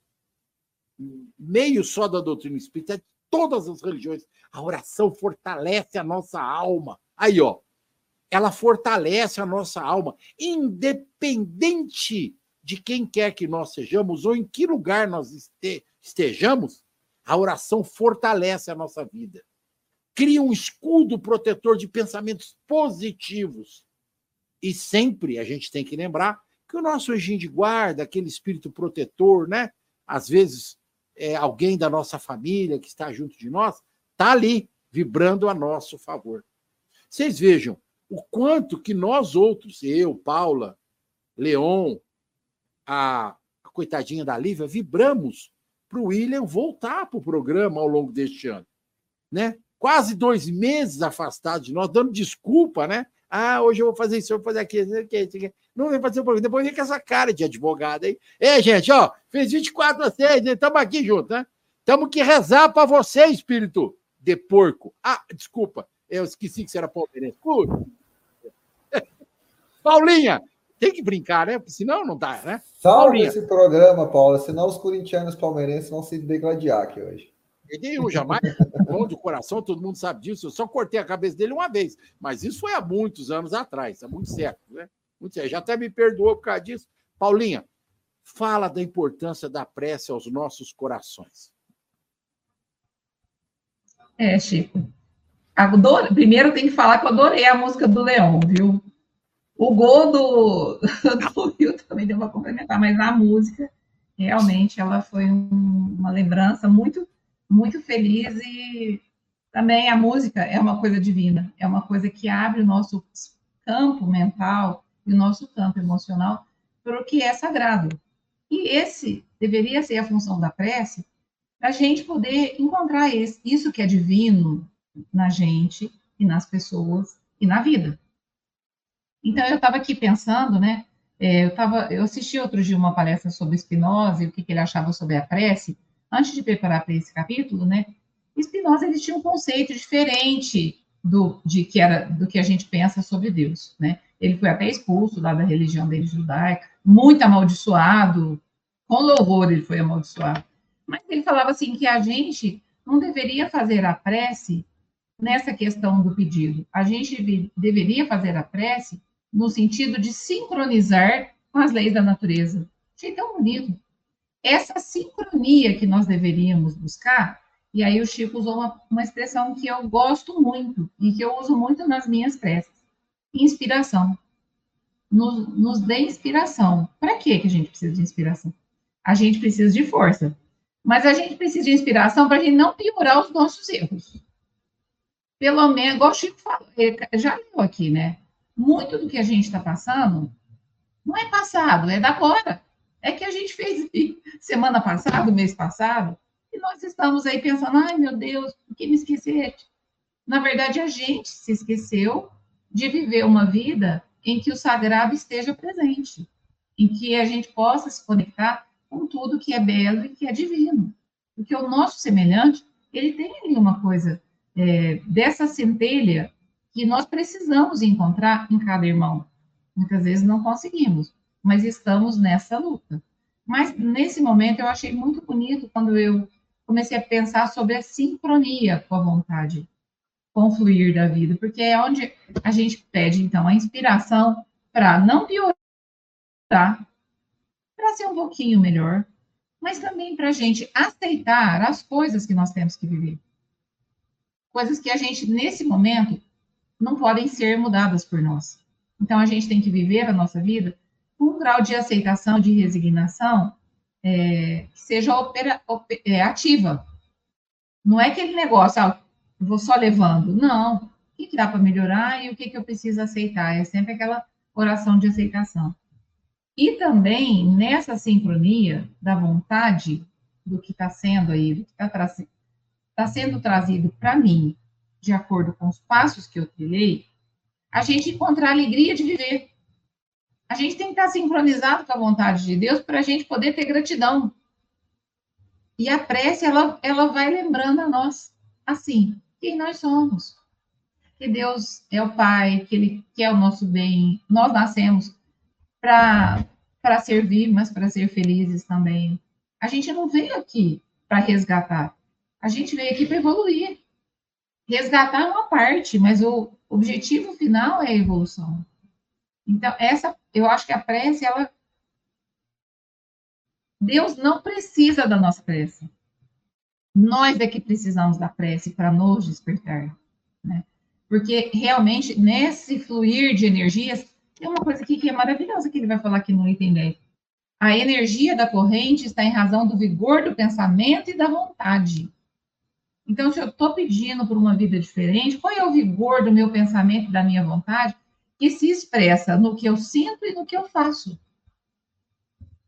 meio só da doutrina espírita, é de todas as religiões. A oração fortalece a nossa alma. Aí, ó, ela fortalece a nossa alma, independente de quem quer que nós sejamos ou em que lugar nós estejamos, a oração fortalece a nossa vida. Cria um escudo protetor de pensamentos positivos. E sempre a gente tem que lembrar que o nosso anjinho de guarda, aquele espírito protetor, né? Às vezes é alguém da nossa família que está junto de nós, está ali, vibrando a nosso favor. Vocês vejam, o quanto que nós outros, eu, Paula, Leon, a, a coitadinha da Lívia, vibramos para o William voltar para o programa ao longo deste ano. Né? Quase dois meses afastado de nós, dando desculpa, né? Ah, hoje eu vou fazer isso, eu vou fazer aquilo, não vem fazer o programa. Depois vem com essa cara de advogado aí. É, gente, ó, fez 24 a 6, estamos aqui juntos, né? Temos que rezar para você, espírito de porco. Ah, desculpa, eu esqueci que você era palmeirense. Puta. Paulinha, tem que brincar, né? Senão não dá, né? Salve Paulinha. esse programa, Paula, senão os corintianos palmeirenses vão se degladiar aqui hoje. Eu jamais, bom do coração, todo mundo sabe disso. Eu só cortei a cabeça dele uma vez, mas isso foi há muitos anos atrás, há muito certo, né? Muito certo. Já até me perdoou por causa disso. Paulinha, fala da importância da prece aos nossos corações. É, Chico. Adoro... Primeiro tem que falar que eu adorei a música do Leão, viu? O gol do, do também deu para complementar, mas a música, realmente, ela foi um, uma lembrança muito, muito feliz e também a música é uma coisa divina, é uma coisa que abre o nosso campo mental e o nosso campo emocional para o que é sagrado. E esse deveria ser a função da prece, para a gente poder encontrar esse, isso que é divino na gente e nas pessoas e na vida. Então, eu estava aqui pensando, né? É, eu, tava, eu assisti outro dia uma palestra sobre Spinoza e o que, que ele achava sobre a prece. Antes de preparar para esse capítulo, né? Spinoza ele tinha um conceito diferente do, de que era, do que a gente pensa sobre Deus, né? Ele foi até expulso lá da religião dele judaica, muito amaldiçoado, com louvor ele foi amaldiçoado. Mas ele falava assim que a gente não deveria fazer a prece nessa questão do pedido. A gente deveria fazer a prece no sentido de sincronizar com as leis da natureza. Achei tão bonito. Essa sincronia que nós deveríamos buscar, e aí o Chico usou uma, uma expressão que eu gosto muito e que eu uso muito nas minhas preces: inspiração. Nos, nos dê inspiração. Para que a gente precisa de inspiração? A gente precisa de força. Mas a gente precisa de inspiração para a gente não piorar os nossos erros. Pelo menos, igual o Chico falou, já leu aqui, né? Muito do que a gente está passando não é passado, é da agora. É que a gente fez semana passada, mês passado, e nós estamos aí pensando, ai meu Deus, por que me esquecer? Na verdade, a gente se esqueceu de viver uma vida em que o sagrado esteja presente, em que a gente possa se conectar com tudo que é belo e que é divino. Porque o nosso semelhante, ele tem ali uma coisa é, dessa centelha que nós precisamos encontrar em cada irmão. Muitas vezes não conseguimos, mas estamos nessa luta. Mas nesse momento eu achei muito bonito quando eu comecei a pensar sobre a sincronia com a vontade, com o fluir da vida, porque é onde a gente pede então a inspiração para não piorar, para ser um pouquinho melhor, mas também para a gente aceitar as coisas que nós temos que viver. Coisas que a gente, nesse momento, não podem ser mudadas por nós. Então, a gente tem que viver a nossa vida um grau de aceitação, de resignação, é, que seja opera, op, é, ativa. Não é aquele negócio, ah, vou só levando. Não. O que, que dá para melhorar e o que, que eu preciso aceitar? É sempre aquela oração de aceitação. E também nessa sincronia da vontade do que está sendo aí, do que está tá sendo trazido para mim, de acordo com os passos que eu trilhei, a gente encontrar a alegria de viver. A gente tem que estar sincronizado com a vontade de Deus para a gente poder ter gratidão. E a prece, ela, ela vai lembrando a nós, assim, quem nós somos. Que Deus é o Pai, que Ele quer o nosso bem. Nós nascemos para servir, mas para ser felizes também. A gente não veio aqui para resgatar. A gente veio aqui para evoluir. Resgatar é uma parte, mas o objetivo final é a evolução. Então, essa, eu acho que a prece, ela. Deus não precisa da nossa prece. Nós é que precisamos da prece para nos despertar, né? Porque realmente, nesse fluir de energias, tem uma coisa aqui que é maravilhosa que ele vai falar aqui no item 10. A energia da corrente está em razão do vigor do pensamento e da vontade. Então, se eu estou pedindo por uma vida diferente, qual é o vigor do meu pensamento e da minha vontade que se expressa no que eu sinto e no que eu faço?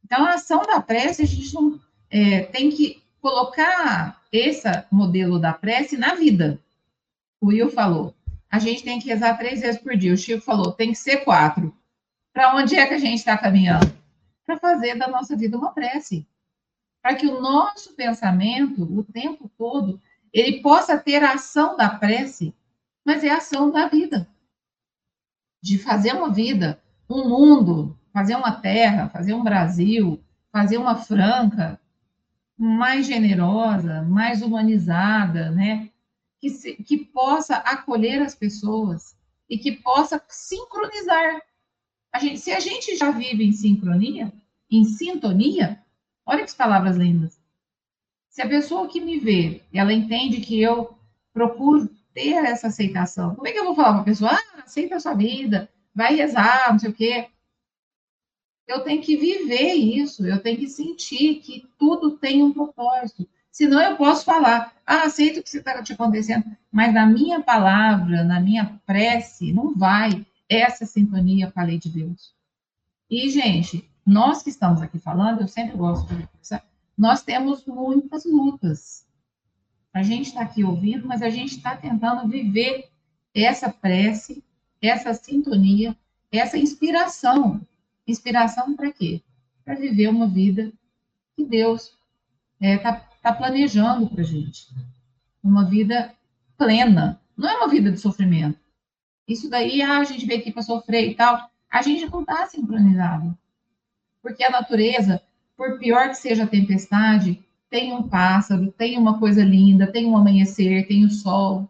Então, a ação da prece, a gente não, é, tem que colocar esse modelo da prece na vida. O Will falou, a gente tem que rezar três vezes por dia. O Chico falou, tem que ser quatro. Para onde é que a gente está caminhando? Para fazer da nossa vida uma prece. Para que o nosso pensamento, o tempo todo, ele possa ter a ação da prece, mas é a ação da vida. De fazer uma vida, um mundo, fazer uma terra, fazer um Brasil, fazer uma Franca mais generosa, mais humanizada, né? que, se, que possa acolher as pessoas e que possa sincronizar. A gente, se a gente já vive em sincronia, em sintonia, olha que palavras lindas. Se a pessoa que me vê, ela entende que eu procuro ter essa aceitação, como é que eu vou falar para a pessoa, ah, aceita a sua vida, vai rezar, não sei o quê. Eu tenho que viver isso, eu tenho que sentir que tudo tem um propósito. Senão eu posso falar, ah, aceito o que está te acontecendo, mas na minha palavra, na minha prece, não vai essa sintonia com a lei de Deus. E, gente, nós que estamos aqui falando, eu sempre gosto de reforçar, nós temos muitas lutas. A gente está aqui ouvindo, mas a gente está tentando viver essa prece, essa sintonia, essa inspiração. Inspiração para quê? Para viver uma vida que Deus está é, tá está planejando para a gente. Uma vida plena. Não é uma vida de sofrimento. Isso daí, ah, a gente veio aqui para sofrer e tal. A gente não está sincronizado. Porque a natureza, por pior que seja a tempestade, tem um pássaro, tem uma coisa linda, tem um amanhecer, tem o sol.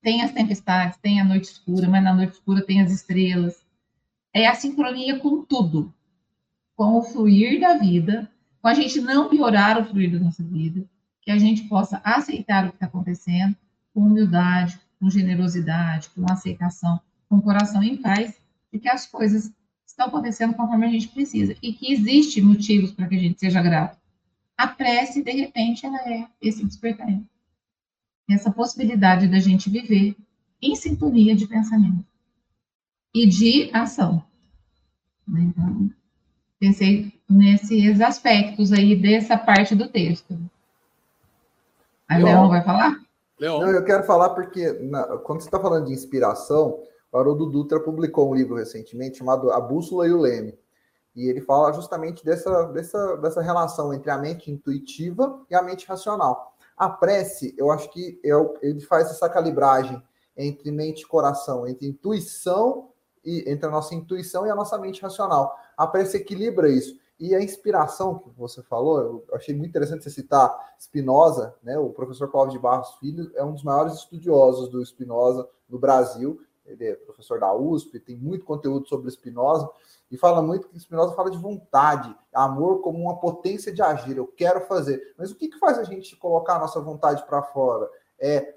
tem as tempestades, tem a noite escura, mas na noite escura tem as estrelas. É a sincronia com tudo, com o fluir da vida, com a gente não piorar o fluir da nossa vida, que a gente possa aceitar o que está acontecendo com humildade, com generosidade, com aceitação, com coração em paz, de que as coisas estão acontecendo conforme a gente precisa e que existe motivos para que a gente seja grato. A prece, de repente, ela é esse despertamento. Essa possibilidade da gente viver em sintonia de pensamento e de ação. Então, pensei nesses aspectos aí dessa parte do texto. A Leon vai falar? Leon. Não, eu quero falar porque na, quando você está falando de inspiração, o Haroldo Dutra publicou um livro recentemente chamado A Bússola e o Leme. E ele fala justamente dessa, dessa, dessa relação entre a mente intuitiva e a mente racional. A prece, eu acho que é, ele faz essa calibragem entre mente e coração, entre intuição e entre a nossa intuição e a nossa mente racional. A prece equilibra isso. E a inspiração que você falou, eu achei muito interessante você citar Spinoza, né? O professor Paulo de Barros Filho é um dos maiores estudiosos do Spinoza no Brasil. Ele é professor da USP, tem muito conteúdo sobre Spinoza e fala muito que Spinoza fala de vontade, amor como uma potência de agir. Eu quero fazer. Mas o que, que faz a gente colocar a nossa vontade para fora? É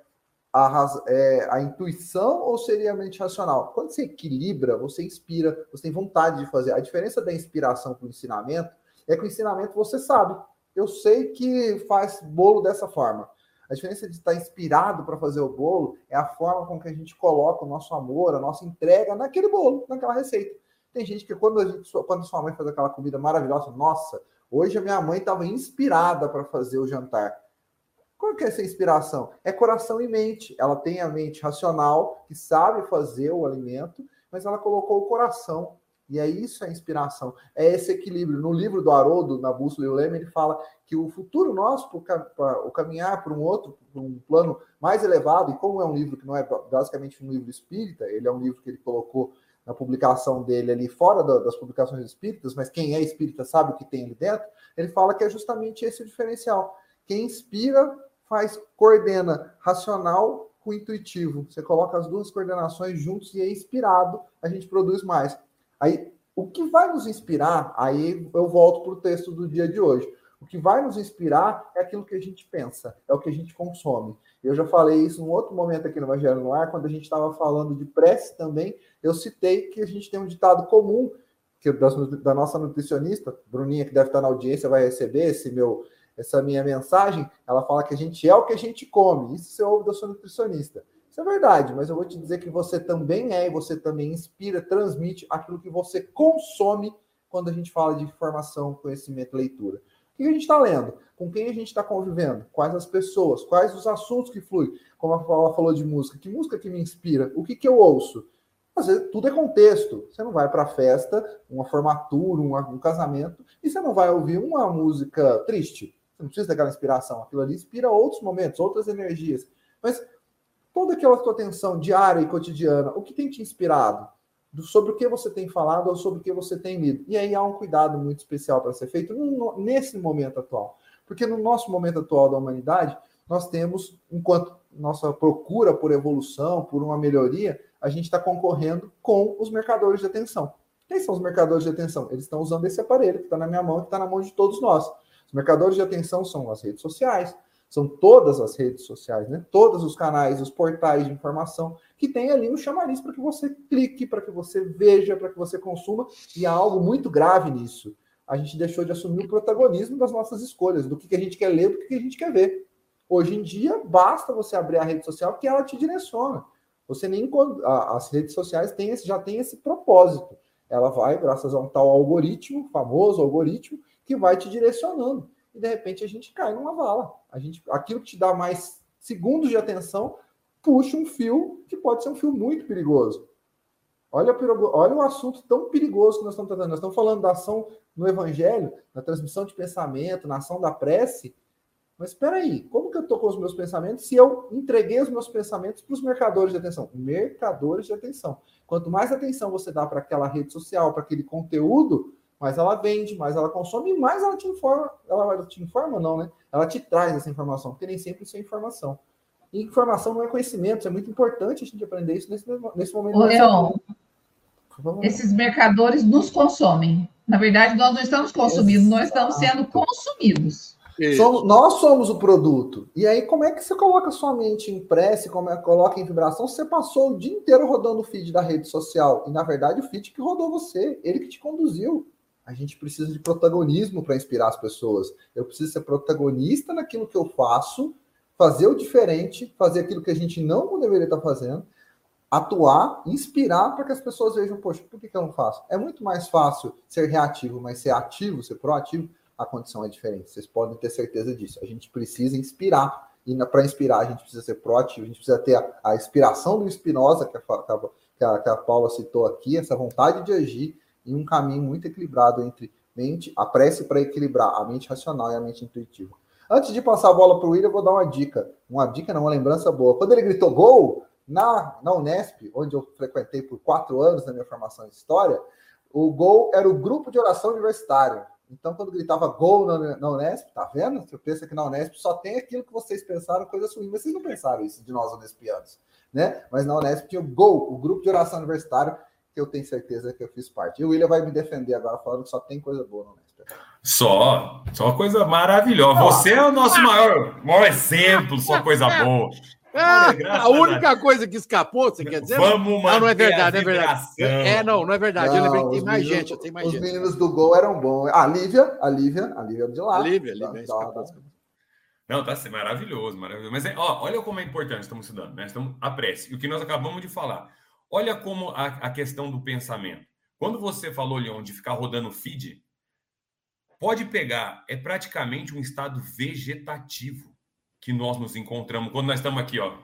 a, é a, intuição ou seria a mente racional? Quando você equilibra, você inspira, você tem vontade de fazer. A diferença da inspiração para o ensinamento é que o ensinamento você sabe. Eu sei que faz bolo dessa forma. A diferença de estar inspirado para fazer o bolo é a forma com que a gente coloca o nosso amor, a nossa entrega naquele bolo, naquela receita. Tem gente que quando gente, quando sua mãe faz aquela comida maravilhosa, nossa, hoje a minha mãe estava inspirada para fazer o jantar. Qual que é essa inspiração? É coração e mente. Ela tem a mente racional, que sabe fazer o alimento, mas ela colocou o coração. E é isso a inspiração. É esse equilíbrio. No livro do Haroldo, na Bússola e o Leme, ele fala que o futuro nosso, para o caminhar para um outro, para um plano mais elevado, e como é um livro que não é basicamente um livro espírita, ele é um livro que ele colocou na publicação dele ali fora das publicações espíritas, mas quem é espírita sabe o que tem ali dentro, ele fala que é justamente esse o diferencial. Quem inspira faz, coordena racional com intuitivo. Você coloca as duas coordenações juntos e é inspirado, a gente produz mais. Aí, o que vai nos inspirar, aí eu volto para o texto do dia de hoje. O que vai nos inspirar é aquilo que a gente pensa, é o que a gente consome. Eu já falei isso em outro momento aqui no Evangelho no Ar, quando a gente estava falando de prece também. Eu citei que a gente tem um ditado comum, que da, da nossa nutricionista, Bruninha, que deve estar na audiência, vai receber esse meu essa minha mensagem, ela fala que a gente é o que a gente come. Isso você ouve da sua nutricionista. Isso é verdade, mas eu vou te dizer que você também é e você também inspira, transmite aquilo que você consome quando a gente fala de informação, conhecimento, leitura. O que a gente está lendo? Com quem a gente está convivendo? Quais as pessoas? Quais os assuntos que fluem? Como a Paula falou de música, que música que me inspira? O que, que eu ouço? Às vezes, tudo é contexto. Você não vai para a festa, uma formatura, um, um casamento, e você não vai ouvir uma música triste. Você não precisa daquela inspiração. Aquilo ali inspira outros momentos, outras energias. Mas toda aquela tua atenção diária e cotidiana, o que tem te inspirado? Sobre o que você tem falado ou sobre o que você tem lido. E aí há um cuidado muito especial para ser feito nesse momento atual. Porque no nosso momento atual da humanidade, nós temos, enquanto nossa procura por evolução, por uma melhoria, a gente está concorrendo com os mercadores de atenção. Quem são os mercadores de atenção? Eles estão usando esse aparelho que está na minha mão que está na mão de todos nós. Os mercadores de atenção são as redes sociais, são todas as redes sociais, né? Todos os canais, os portais de informação que tem ali um chamariz para que você clique, para que você veja, para que você consuma. E há algo muito grave nisso. A gente deixou de assumir o protagonismo das nossas escolhas, do que, que a gente quer ler, do que, que a gente quer ver. Hoje em dia, basta você abrir a rede social que ela te direciona. Você nem as redes sociais têm esse, já têm esse propósito. Ela vai, graças a um tal algoritmo, famoso algoritmo, que vai te direcionando. E de repente a gente cai numa vala. A gente, aquilo que te dá mais segundos de atenção puxa um fio que pode ser um fio muito perigoso. Olha, olha o assunto tão perigoso que nós estamos tratando. Nós estamos falando da ação no Evangelho, na transmissão de pensamento, na ação da prece. Mas espera aí, como que eu estou com os meus pensamentos se eu entreguei os meus pensamentos para os mercadores de atenção? Mercadores de atenção. Quanto mais atenção você dá para aquela rede social, para aquele conteúdo, mais ela vende, mais ela consome e mais ela te informa. Ela te informa, não, né? Ela te traz essa informação, porque nem sempre isso é informação. E informação não é conhecimento, isso é muito importante a gente aprender isso nesse, nesse momento. Ô, Leon, esses mercadores nos consomem. Na verdade, nós não estamos consumindo, Exato. nós estamos sendo consumidos. Somos, nós somos o produto. E aí, como é que você coloca sua mente em prece, como é que coloca em vibração? Você passou o dia inteiro rodando o feed da rede social. E, na verdade, o feed que rodou você, ele que te conduziu. A gente precisa de protagonismo para inspirar as pessoas. Eu preciso ser protagonista naquilo que eu faço, fazer o diferente, fazer aquilo que a gente não deveria estar fazendo, atuar, inspirar para que as pessoas vejam, poxa, por que, que eu não faço? É muito mais fácil ser reativo, mas ser ativo, ser proativo a condição é diferente. Vocês podem ter certeza disso. A gente precisa inspirar. E para inspirar, a gente precisa ser proativo, a gente precisa ter a, a inspiração do Spinoza, que a, que, a, que a Paula citou aqui, essa vontade de agir em um caminho muito equilibrado entre mente, a prece para equilibrar a mente racional e a mente intuitiva. Antes de passar a bola para o William, eu vou dar uma dica. Uma dica, não, uma lembrança boa. Quando ele gritou gol, na, na Unesp, onde eu frequentei por quatro anos na minha formação em História, o gol era o grupo de oração universitário. Então, quando gritava gol na, na Unesp, tá vendo? Você pensa que na Unesp só tem aquilo que vocês pensaram, coisas ruins, vocês não pensaram isso de nós unespianos, né? Mas na Unesp tinha o gol, o grupo de oração universitário, que eu tenho certeza que eu fiz parte. E o William vai me defender agora, falando que só tem coisa boa na Unesp. Só, só coisa maravilhosa. Você é o nosso maior, maior exemplo, só coisa boa. Ah, a única coisa que escapou, você quer dizer? Vamos não, não é verdade, é verdade. É, não, não é verdade. Não, eu lembrei que tem mais meninos, gente, tem mais os gente. Os meninos do gol eram bons. A Lívia, a Lívia, a Lívia de lá. A Lívia, a Lívia. Tá, tá, tá. Não, tá assim, maravilhoso, maravilhoso. Mas é, ó, olha como é importante, estamos estudando, né? Estamos a prece. E o que nós acabamos de falar. Olha como a, a questão do pensamento. Quando você falou, Leon, de ficar rodando feed, pode pegar, é praticamente um estado vegetativo que nós nos encontramos quando nós estamos aqui, ó,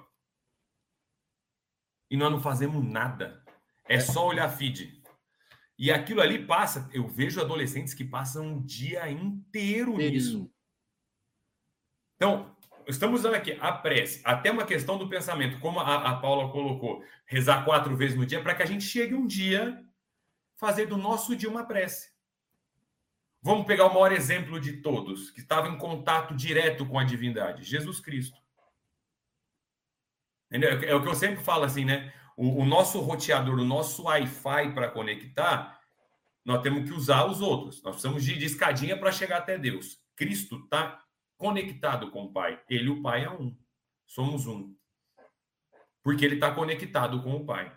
e nós não fazemos nada. É só olhar feed. E aquilo ali passa. Eu vejo adolescentes que passam o dia inteiro nisso. Então, estamos usando aqui a prece, até uma questão do pensamento, como a, a Paula colocou, rezar quatro vezes no dia, para que a gente chegue um dia fazer do nosso dia uma prece. Vamos pegar o maior exemplo de todos, que estava em contato direto com a divindade, Jesus Cristo. Entendeu? É o que eu sempre falo assim, né? O, o nosso roteador, o nosso Wi-Fi para conectar, nós temos que usar os outros. Nós precisamos de, de escadinha para chegar até Deus. Cristo está conectado com o Pai. Ele e o Pai é um. Somos um. Porque ele está conectado com o Pai.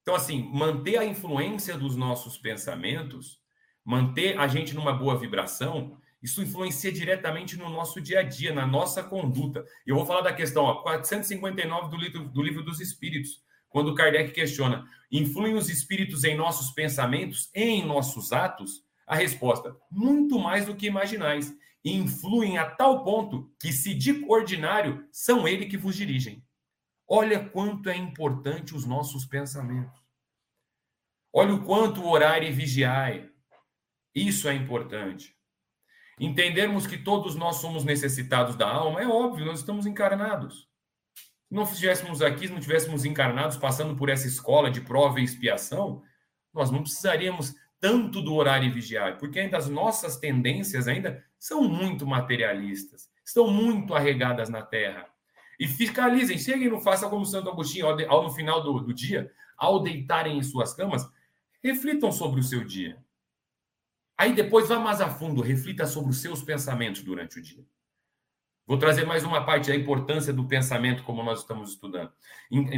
Então, assim, manter a influência dos nossos pensamentos, manter a gente numa boa vibração, isso influencia diretamente no nosso dia a dia, na nossa conduta. Eu vou falar da questão ó, 459 do livro, do livro dos Espíritos, quando Kardec questiona: influem os espíritos em nossos pensamentos e em nossos atos? A resposta: muito mais do que imaginais. Influem a tal ponto que, se de ordinário, são ele que vos dirigem. Olha quanto é importante os nossos pensamentos. Olha o quanto orar e vigiar. Isso é importante. Entendermos que todos nós somos necessitados da alma, é óbvio, nós estamos encarnados. Se não estivéssemos aqui, se não estivéssemos encarnados, passando por essa escola de prova e expiação, nós não precisaríamos tanto do orar e vigiar, porque ainda as nossas tendências ainda são muito materialistas, estão muito arregadas na terra. E fiscalizem, cheguem não façam como Santo Agostinho, ao, ao no final do, do dia, ao deitarem em suas camas, reflitam sobre o seu dia. Aí depois vá mais a fundo, reflita sobre os seus pensamentos durante o dia. Vou trazer mais uma parte da importância do pensamento, como nós estamos estudando.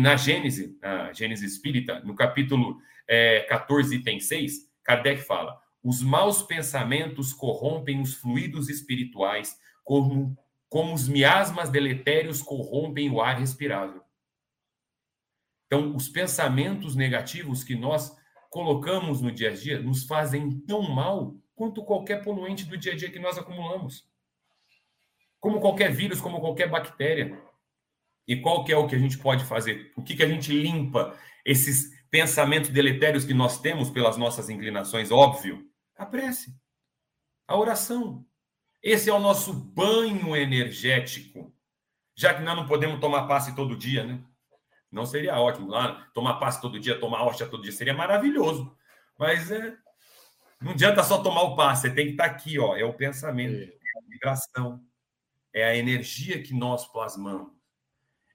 Na Gênese, na Gênese Espírita, no capítulo é, 14, item 6, Kardec fala: os maus pensamentos corrompem os fluidos espirituais, como, como os miasmas deletérios corrompem o ar respirável. Então, os pensamentos negativos que nós colocamos no dia a dia nos fazem tão mal quanto qualquer poluente do dia a dia que nós acumulamos. Como qualquer vírus, como qualquer bactéria. E qual que é o que a gente pode fazer? O que, que a gente limpa esses pensamentos deletérios que nós temos pelas nossas inclinações? Óbvio, a prece, a oração. Esse é o nosso banho energético. Já que nós não podemos tomar passe todo dia, né? Não seria ótimo. Lá, tomar passe todo dia, tomar hóstia todo dia, seria maravilhoso. Mas é, não adianta só tomar o passe, você tem que estar aqui, ó. É o pensamento, é a vibração, é a energia que nós plasmamos.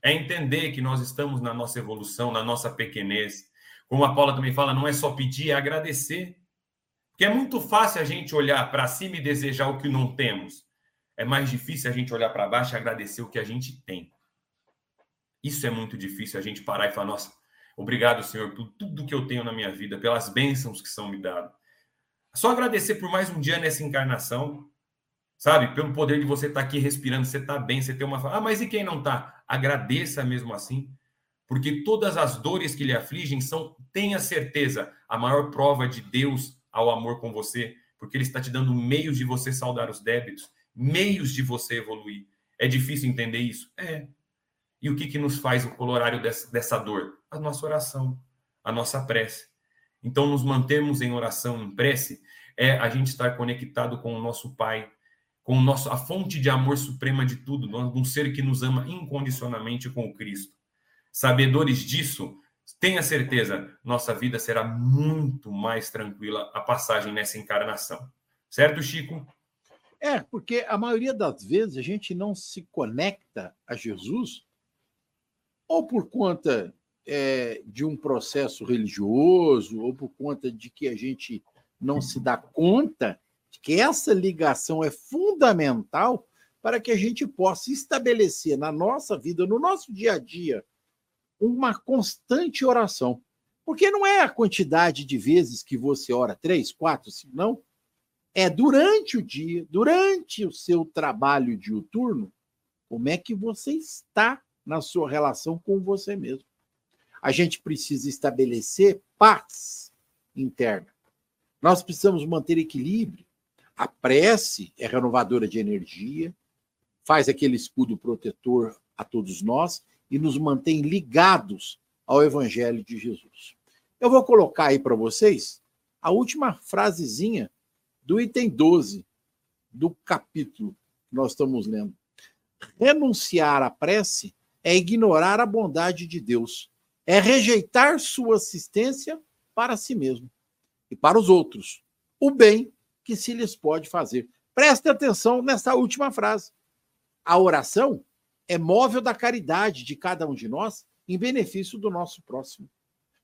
É entender que nós estamos na nossa evolução, na nossa pequenez. Como a Paula também fala, não é só pedir, é agradecer. Porque é muito fácil a gente olhar para cima e desejar o que não temos. É mais difícil a gente olhar para baixo e agradecer o que a gente tem. Isso é muito difícil, a gente parar e falar, nossa, obrigado, Senhor, por tudo que eu tenho na minha vida, pelas bênçãos que são me dadas. Só agradecer por mais um dia nessa encarnação, sabe? Pelo poder de você estar tá aqui respirando, você está bem, você tem uma. Ah, mas e quem não está? Agradeça mesmo assim, porque todas as dores que lhe afligem são, tenha certeza, a maior prova de Deus ao amor com você, porque Ele está te dando meios de você saldar os débitos, meios de você evoluir. É difícil entender isso? É. E o que, que nos faz o colorário dessa, dessa dor? A nossa oração, a nossa prece. Então, nos mantermos em oração, em prece, é a gente estar conectado com o nosso Pai, com o nosso, a fonte de amor suprema de tudo, um ser que nos ama incondicionalmente com o Cristo. Sabedores disso, tenha certeza, nossa vida será muito mais tranquila a passagem nessa encarnação. Certo, Chico? É, porque a maioria das vezes a gente não se conecta a Jesus ou por conta é, de um processo religioso, ou por conta de que a gente não se dá conta de que essa ligação é fundamental para que a gente possa estabelecer na nossa vida, no nosso dia a dia, uma constante oração. Porque não é a quantidade de vezes que você ora, três, quatro, cinco, não. É durante o dia, durante o seu trabalho diuturno, como é que você está na sua relação com você mesmo a gente precisa estabelecer paz interna. Nós precisamos manter equilíbrio. A prece é renovadora de energia, faz aquele escudo protetor a todos nós e nos mantém ligados ao Evangelho de Jesus. Eu vou colocar aí para vocês a última frasezinha do item 12 do capítulo que nós estamos lendo. Renunciar à prece é ignorar a bondade de Deus é rejeitar sua assistência para si mesmo e para os outros, o bem que se lhes pode fazer. Preste atenção nessa última frase. A oração é móvel da caridade de cada um de nós em benefício do nosso próximo.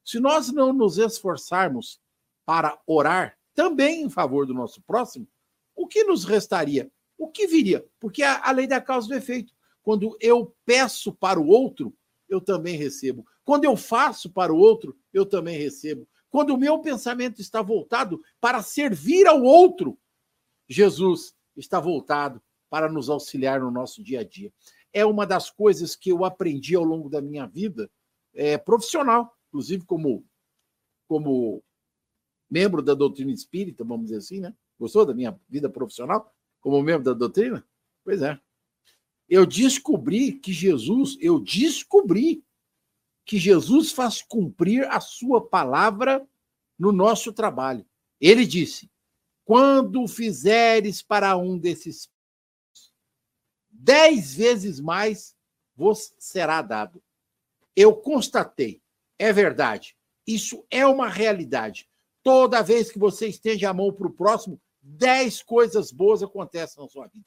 Se nós não nos esforçarmos para orar também em favor do nosso próximo, o que nos restaria? O que viria? Porque a, a lei da causa do efeito. Quando eu peço para o outro, eu também recebo. Quando eu faço para o outro, eu também recebo. Quando o meu pensamento está voltado para servir ao outro, Jesus está voltado para nos auxiliar no nosso dia a dia. É uma das coisas que eu aprendi ao longo da minha vida é, profissional, inclusive como, como membro da doutrina espírita, vamos dizer assim, né? Gostou da minha vida profissional como membro da doutrina? Pois é. Eu descobri que Jesus, eu descobri que Jesus faz cumprir a sua palavra no nosso trabalho. Ele disse: quando fizeres para um desses dez vezes mais vos será dado. Eu constatei, é verdade. Isso é uma realidade. Toda vez que você estende a mão para o próximo, dez coisas boas acontecem na sua vida.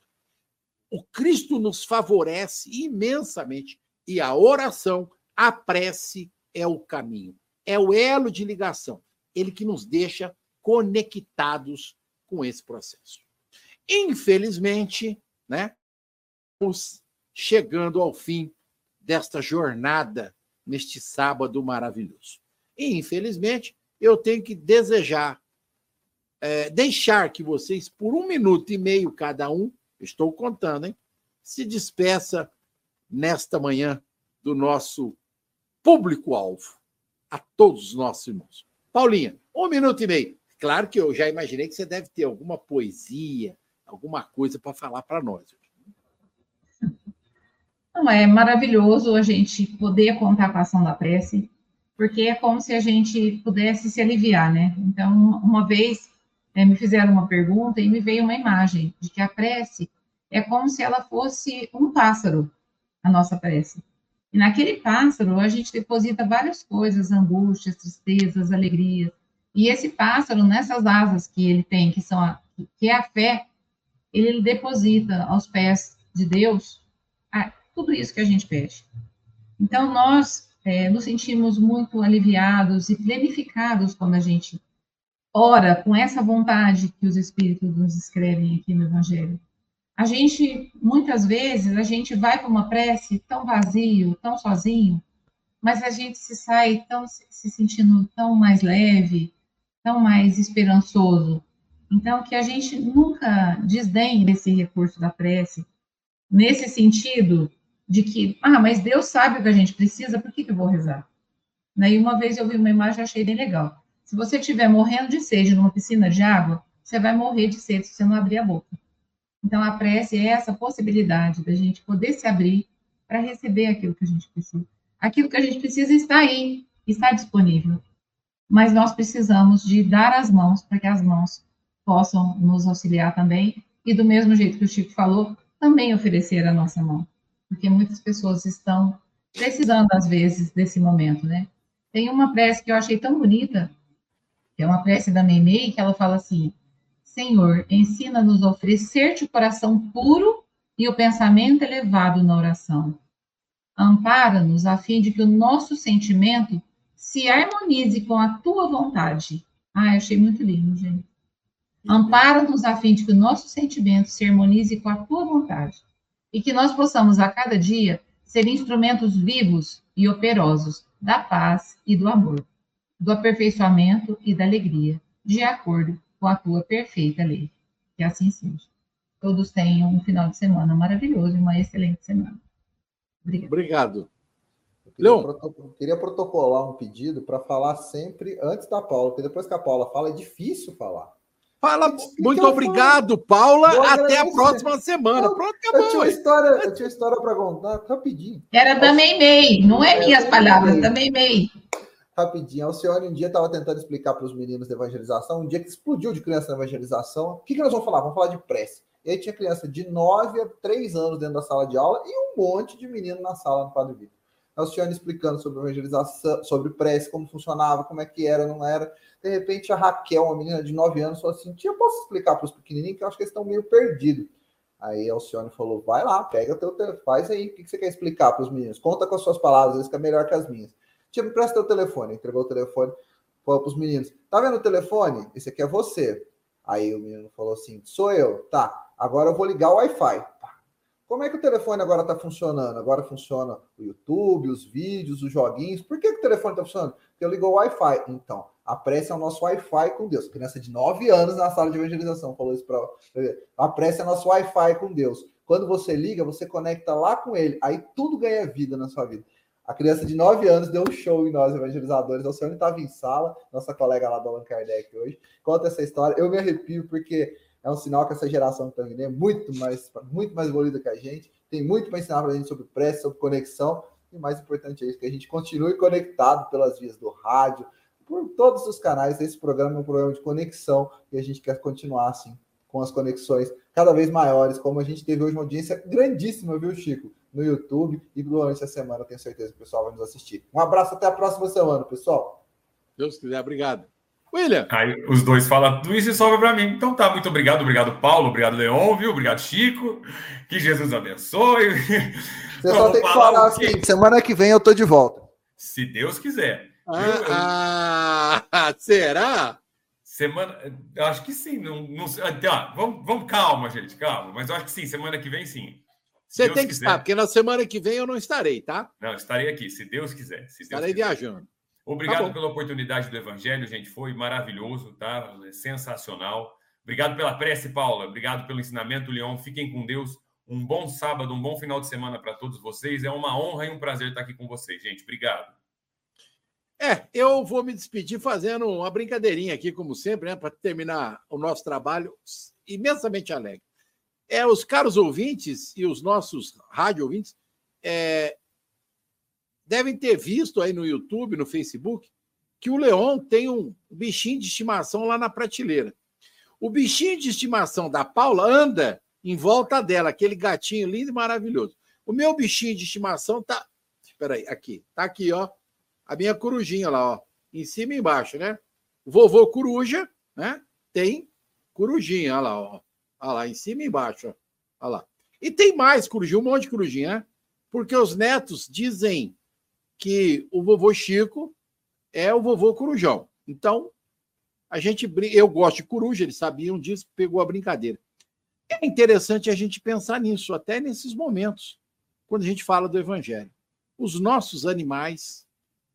O Cristo nos favorece imensamente e a oração a prece é o caminho, é o elo de ligação, ele que nos deixa conectados com esse processo. Infelizmente, né, estamos chegando ao fim desta jornada neste sábado maravilhoso. E, infelizmente, eu tenho que desejar, é, deixar que vocês, por um minuto e meio cada um, estou contando, hein, se despeça nesta manhã do nosso público-alvo, a todos os nossos irmãos. Paulinha, um minuto e meio. Claro que eu já imaginei que você deve ter alguma poesia, alguma coisa para falar para nós. Não, é maravilhoso a gente poder contar com a ação da prece, porque é como se a gente pudesse se aliviar, né? Então, uma vez é, me fizeram uma pergunta e me veio uma imagem de que a prece é como se ela fosse um pássaro, a nossa prece. E naquele pássaro, a gente deposita várias coisas, angústias, tristezas, alegrias. E esse pássaro, nessas asas que ele tem, que são a, que é a fé, ele deposita aos pés de Deus tudo isso que a gente pede. Então, nós é, nos sentimos muito aliviados e planificados quando a gente ora com essa vontade que os Espíritos nos escrevem aqui no Evangelho. A gente, muitas vezes, a gente vai para uma prece tão vazio, tão sozinho, mas a gente se sai tão, se sentindo tão mais leve, tão mais esperançoso. Então, que a gente nunca desdenhe desse recurso da prece, nesse sentido de que, ah, mas Deus sabe o que a gente precisa, por que, que eu vou rezar? Daí, uma vez eu vi uma imagem e achei bem legal. Se você estiver morrendo de sede numa piscina de água, você vai morrer de sede se você não abrir a boca. Então, a prece é essa possibilidade da gente poder se abrir para receber aquilo que a gente precisa. Aquilo que a gente precisa está aí, está disponível. Mas nós precisamos de dar as mãos para que as mãos possam nos auxiliar também. E do mesmo jeito que o Chico falou, também oferecer a nossa mão. Porque muitas pessoas estão precisando, às vezes, desse momento, né? Tem uma prece que eu achei tão bonita, que é uma prece da Meimei, que ela fala assim: Senhor, ensina-nos a oferecer-te o coração puro e o pensamento elevado na oração. Ampara-nos a fim de que o nosso sentimento se harmonize com a tua vontade. Ah, eu achei muito lindo, gente. Ampara-nos a fim de que o nosso sentimento se harmonize com a tua vontade e que nós possamos a cada dia ser instrumentos vivos e operosos da paz e do amor, do aperfeiçoamento e da alegria, de acordo com a tua perfeita lei. Que assim seja. Todos tenham um final de semana maravilhoso e uma excelente semana. Obrigado. Obrigado. Eu queria, queria protocolar um pedido para falar sempre antes da Paula, porque depois que a Paula fala, é difícil falar. Fala, muito obrigado, Paula. Até a próxima semana. Pronto, acabou. Eu tinha uma história, eu tinha história para contar, rapidinho. Era da Meimei, não é, é minhas palavras, da Meimei. Rapidinho, a Alcione um dia estava tentando explicar para os meninos da evangelização, um dia que explodiu de criança na evangelização. O que, que nós vamos falar? Vamos falar de prece. E aí tinha criança de 9 a 3 anos dentro da sala de aula e um monte de menino na sala no Padre Vitor. Alcione explicando sobre evangelização, sobre prece, como funcionava, como é que era, não era. De repente, a Raquel, uma menina de 9 anos, falou assim: Tia, posso explicar para os pequenininhos que eu acho que eles estão meio perdidos. Aí Alcione falou: Vai lá, pega teu telefone, faz aí, o que você quer explicar para os meninos? Conta com as suas palavras, vezes que é melhor que as minhas. Tia, me presta teu telefone. Entregou o telefone para os meninos. Tá vendo o telefone? Esse aqui é você. Aí o menino falou assim: Sou eu. Tá, agora eu vou ligar o Wi-Fi. Como é que o telefone agora está funcionando? Agora funciona o YouTube, os vídeos, os joguinhos. Por que, que o telefone está funcionando? Porque eu ligo o Wi-Fi. Então, a prece é o nosso Wi-Fi com Deus. Criança de 9 anos na sala de evangelização falou isso para A prece é nosso Wi-Fi com Deus. Quando você liga, você conecta lá com ele. Aí tudo ganha vida na sua vida. A criança de 9 anos deu um show em nós, evangelizadores. O senhor estava em sala, nossa colega lá do Allan Kardec hoje. Conta essa história. Eu me arrepio porque é um sinal que essa geração está vindo é muito mais, muito mais evoluída que a gente. Tem muito para ensinar para a gente sobre prece, sobre conexão. E mais importante é isso, que a gente continue conectado pelas vias do rádio, por todos os canais. Esse programa é um programa de conexão e a gente quer continuar assim, com as conexões cada vez maiores, como a gente teve hoje uma audiência grandíssima, viu, Chico? No YouTube e durante a semana, tenho certeza que o pessoal vai nos assistir. Um abraço até a próxima semana, pessoal. Deus quiser, obrigado. William. Aí os dois falam tudo isso e sobra para mim. Então tá, muito obrigado, obrigado, Paulo, obrigado, Leon, viu? Obrigado, Chico. Que Jesus abençoe. Você só tem que falar assim: semana que vem eu tô de volta. Se Deus quiser. Ah, ah, será? Semana. Acho que sim. Não, não, ah, vamos, vamos, calma, gente, calma. Mas eu acho que sim, semana que vem sim. Você Deus tem que quiser. estar, porque na semana que vem eu não estarei, tá? Não, estarei aqui, se Deus quiser. Se estarei Deus quiser. viajando. Obrigado tá pela oportunidade do Evangelho, gente. Foi maravilhoso, tá? Sensacional. Obrigado pela prece, Paula. Obrigado pelo ensinamento, Leon. Fiquem com Deus. Um bom sábado, um bom final de semana para todos vocês. É uma honra e um prazer estar aqui com vocês, gente. Obrigado. É, eu vou me despedir fazendo uma brincadeirinha aqui, como sempre, né, para terminar o nosso trabalho imensamente alegre. É, os caros ouvintes e os nossos rádio ouvintes é, devem ter visto aí no YouTube, no Facebook, que o Leon tem um bichinho de estimação lá na prateleira. O bichinho de estimação da Paula anda em volta dela, aquele gatinho lindo e maravilhoso. O meu bichinho de estimação tá. Espera aí, aqui. Tá aqui, ó a minha corujinha lá, ó, em cima e embaixo, né? Vovô coruja, né? Tem corujinha, olha lá, ó. Olha lá, em cima e embaixo, ó. Olha lá. E tem mais corujinha, um monte de corujinha, né? Porque os netos dizem que o vovô Chico é o vovô Corujão. Então, a gente eu gosto de coruja, eles sabiam disso, pegou a brincadeira. É interessante a gente pensar nisso, até nesses momentos, quando a gente fala do evangelho. Os nossos animais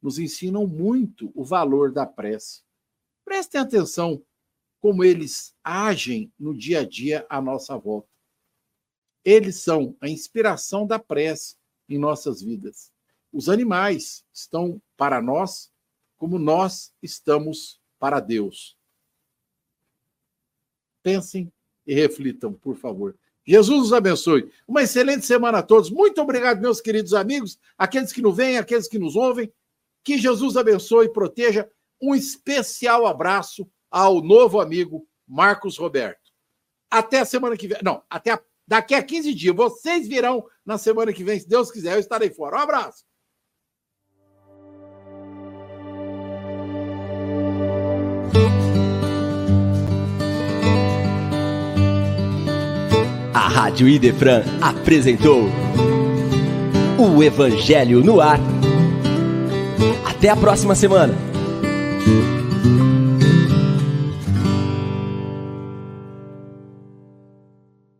nos ensinam muito o valor da prece. Prestem atenção como eles agem no dia a dia à nossa volta. Eles são a inspiração da prece em nossas vidas. Os animais estão para nós como nós estamos para Deus. Pensem e reflitam, por favor. Jesus os abençoe. Uma excelente semana a todos. Muito obrigado, meus queridos amigos, aqueles que nos veem, aqueles que nos ouvem. Que Jesus abençoe e proteja. Um especial abraço ao novo amigo Marcos Roberto. Até a semana que vem. Não, até a... daqui a 15 dias. Vocês virão na semana que vem, se Deus quiser. Eu estarei fora. Um abraço. A Rádio Idefran apresentou o Evangelho no Ar. Até a próxima semana.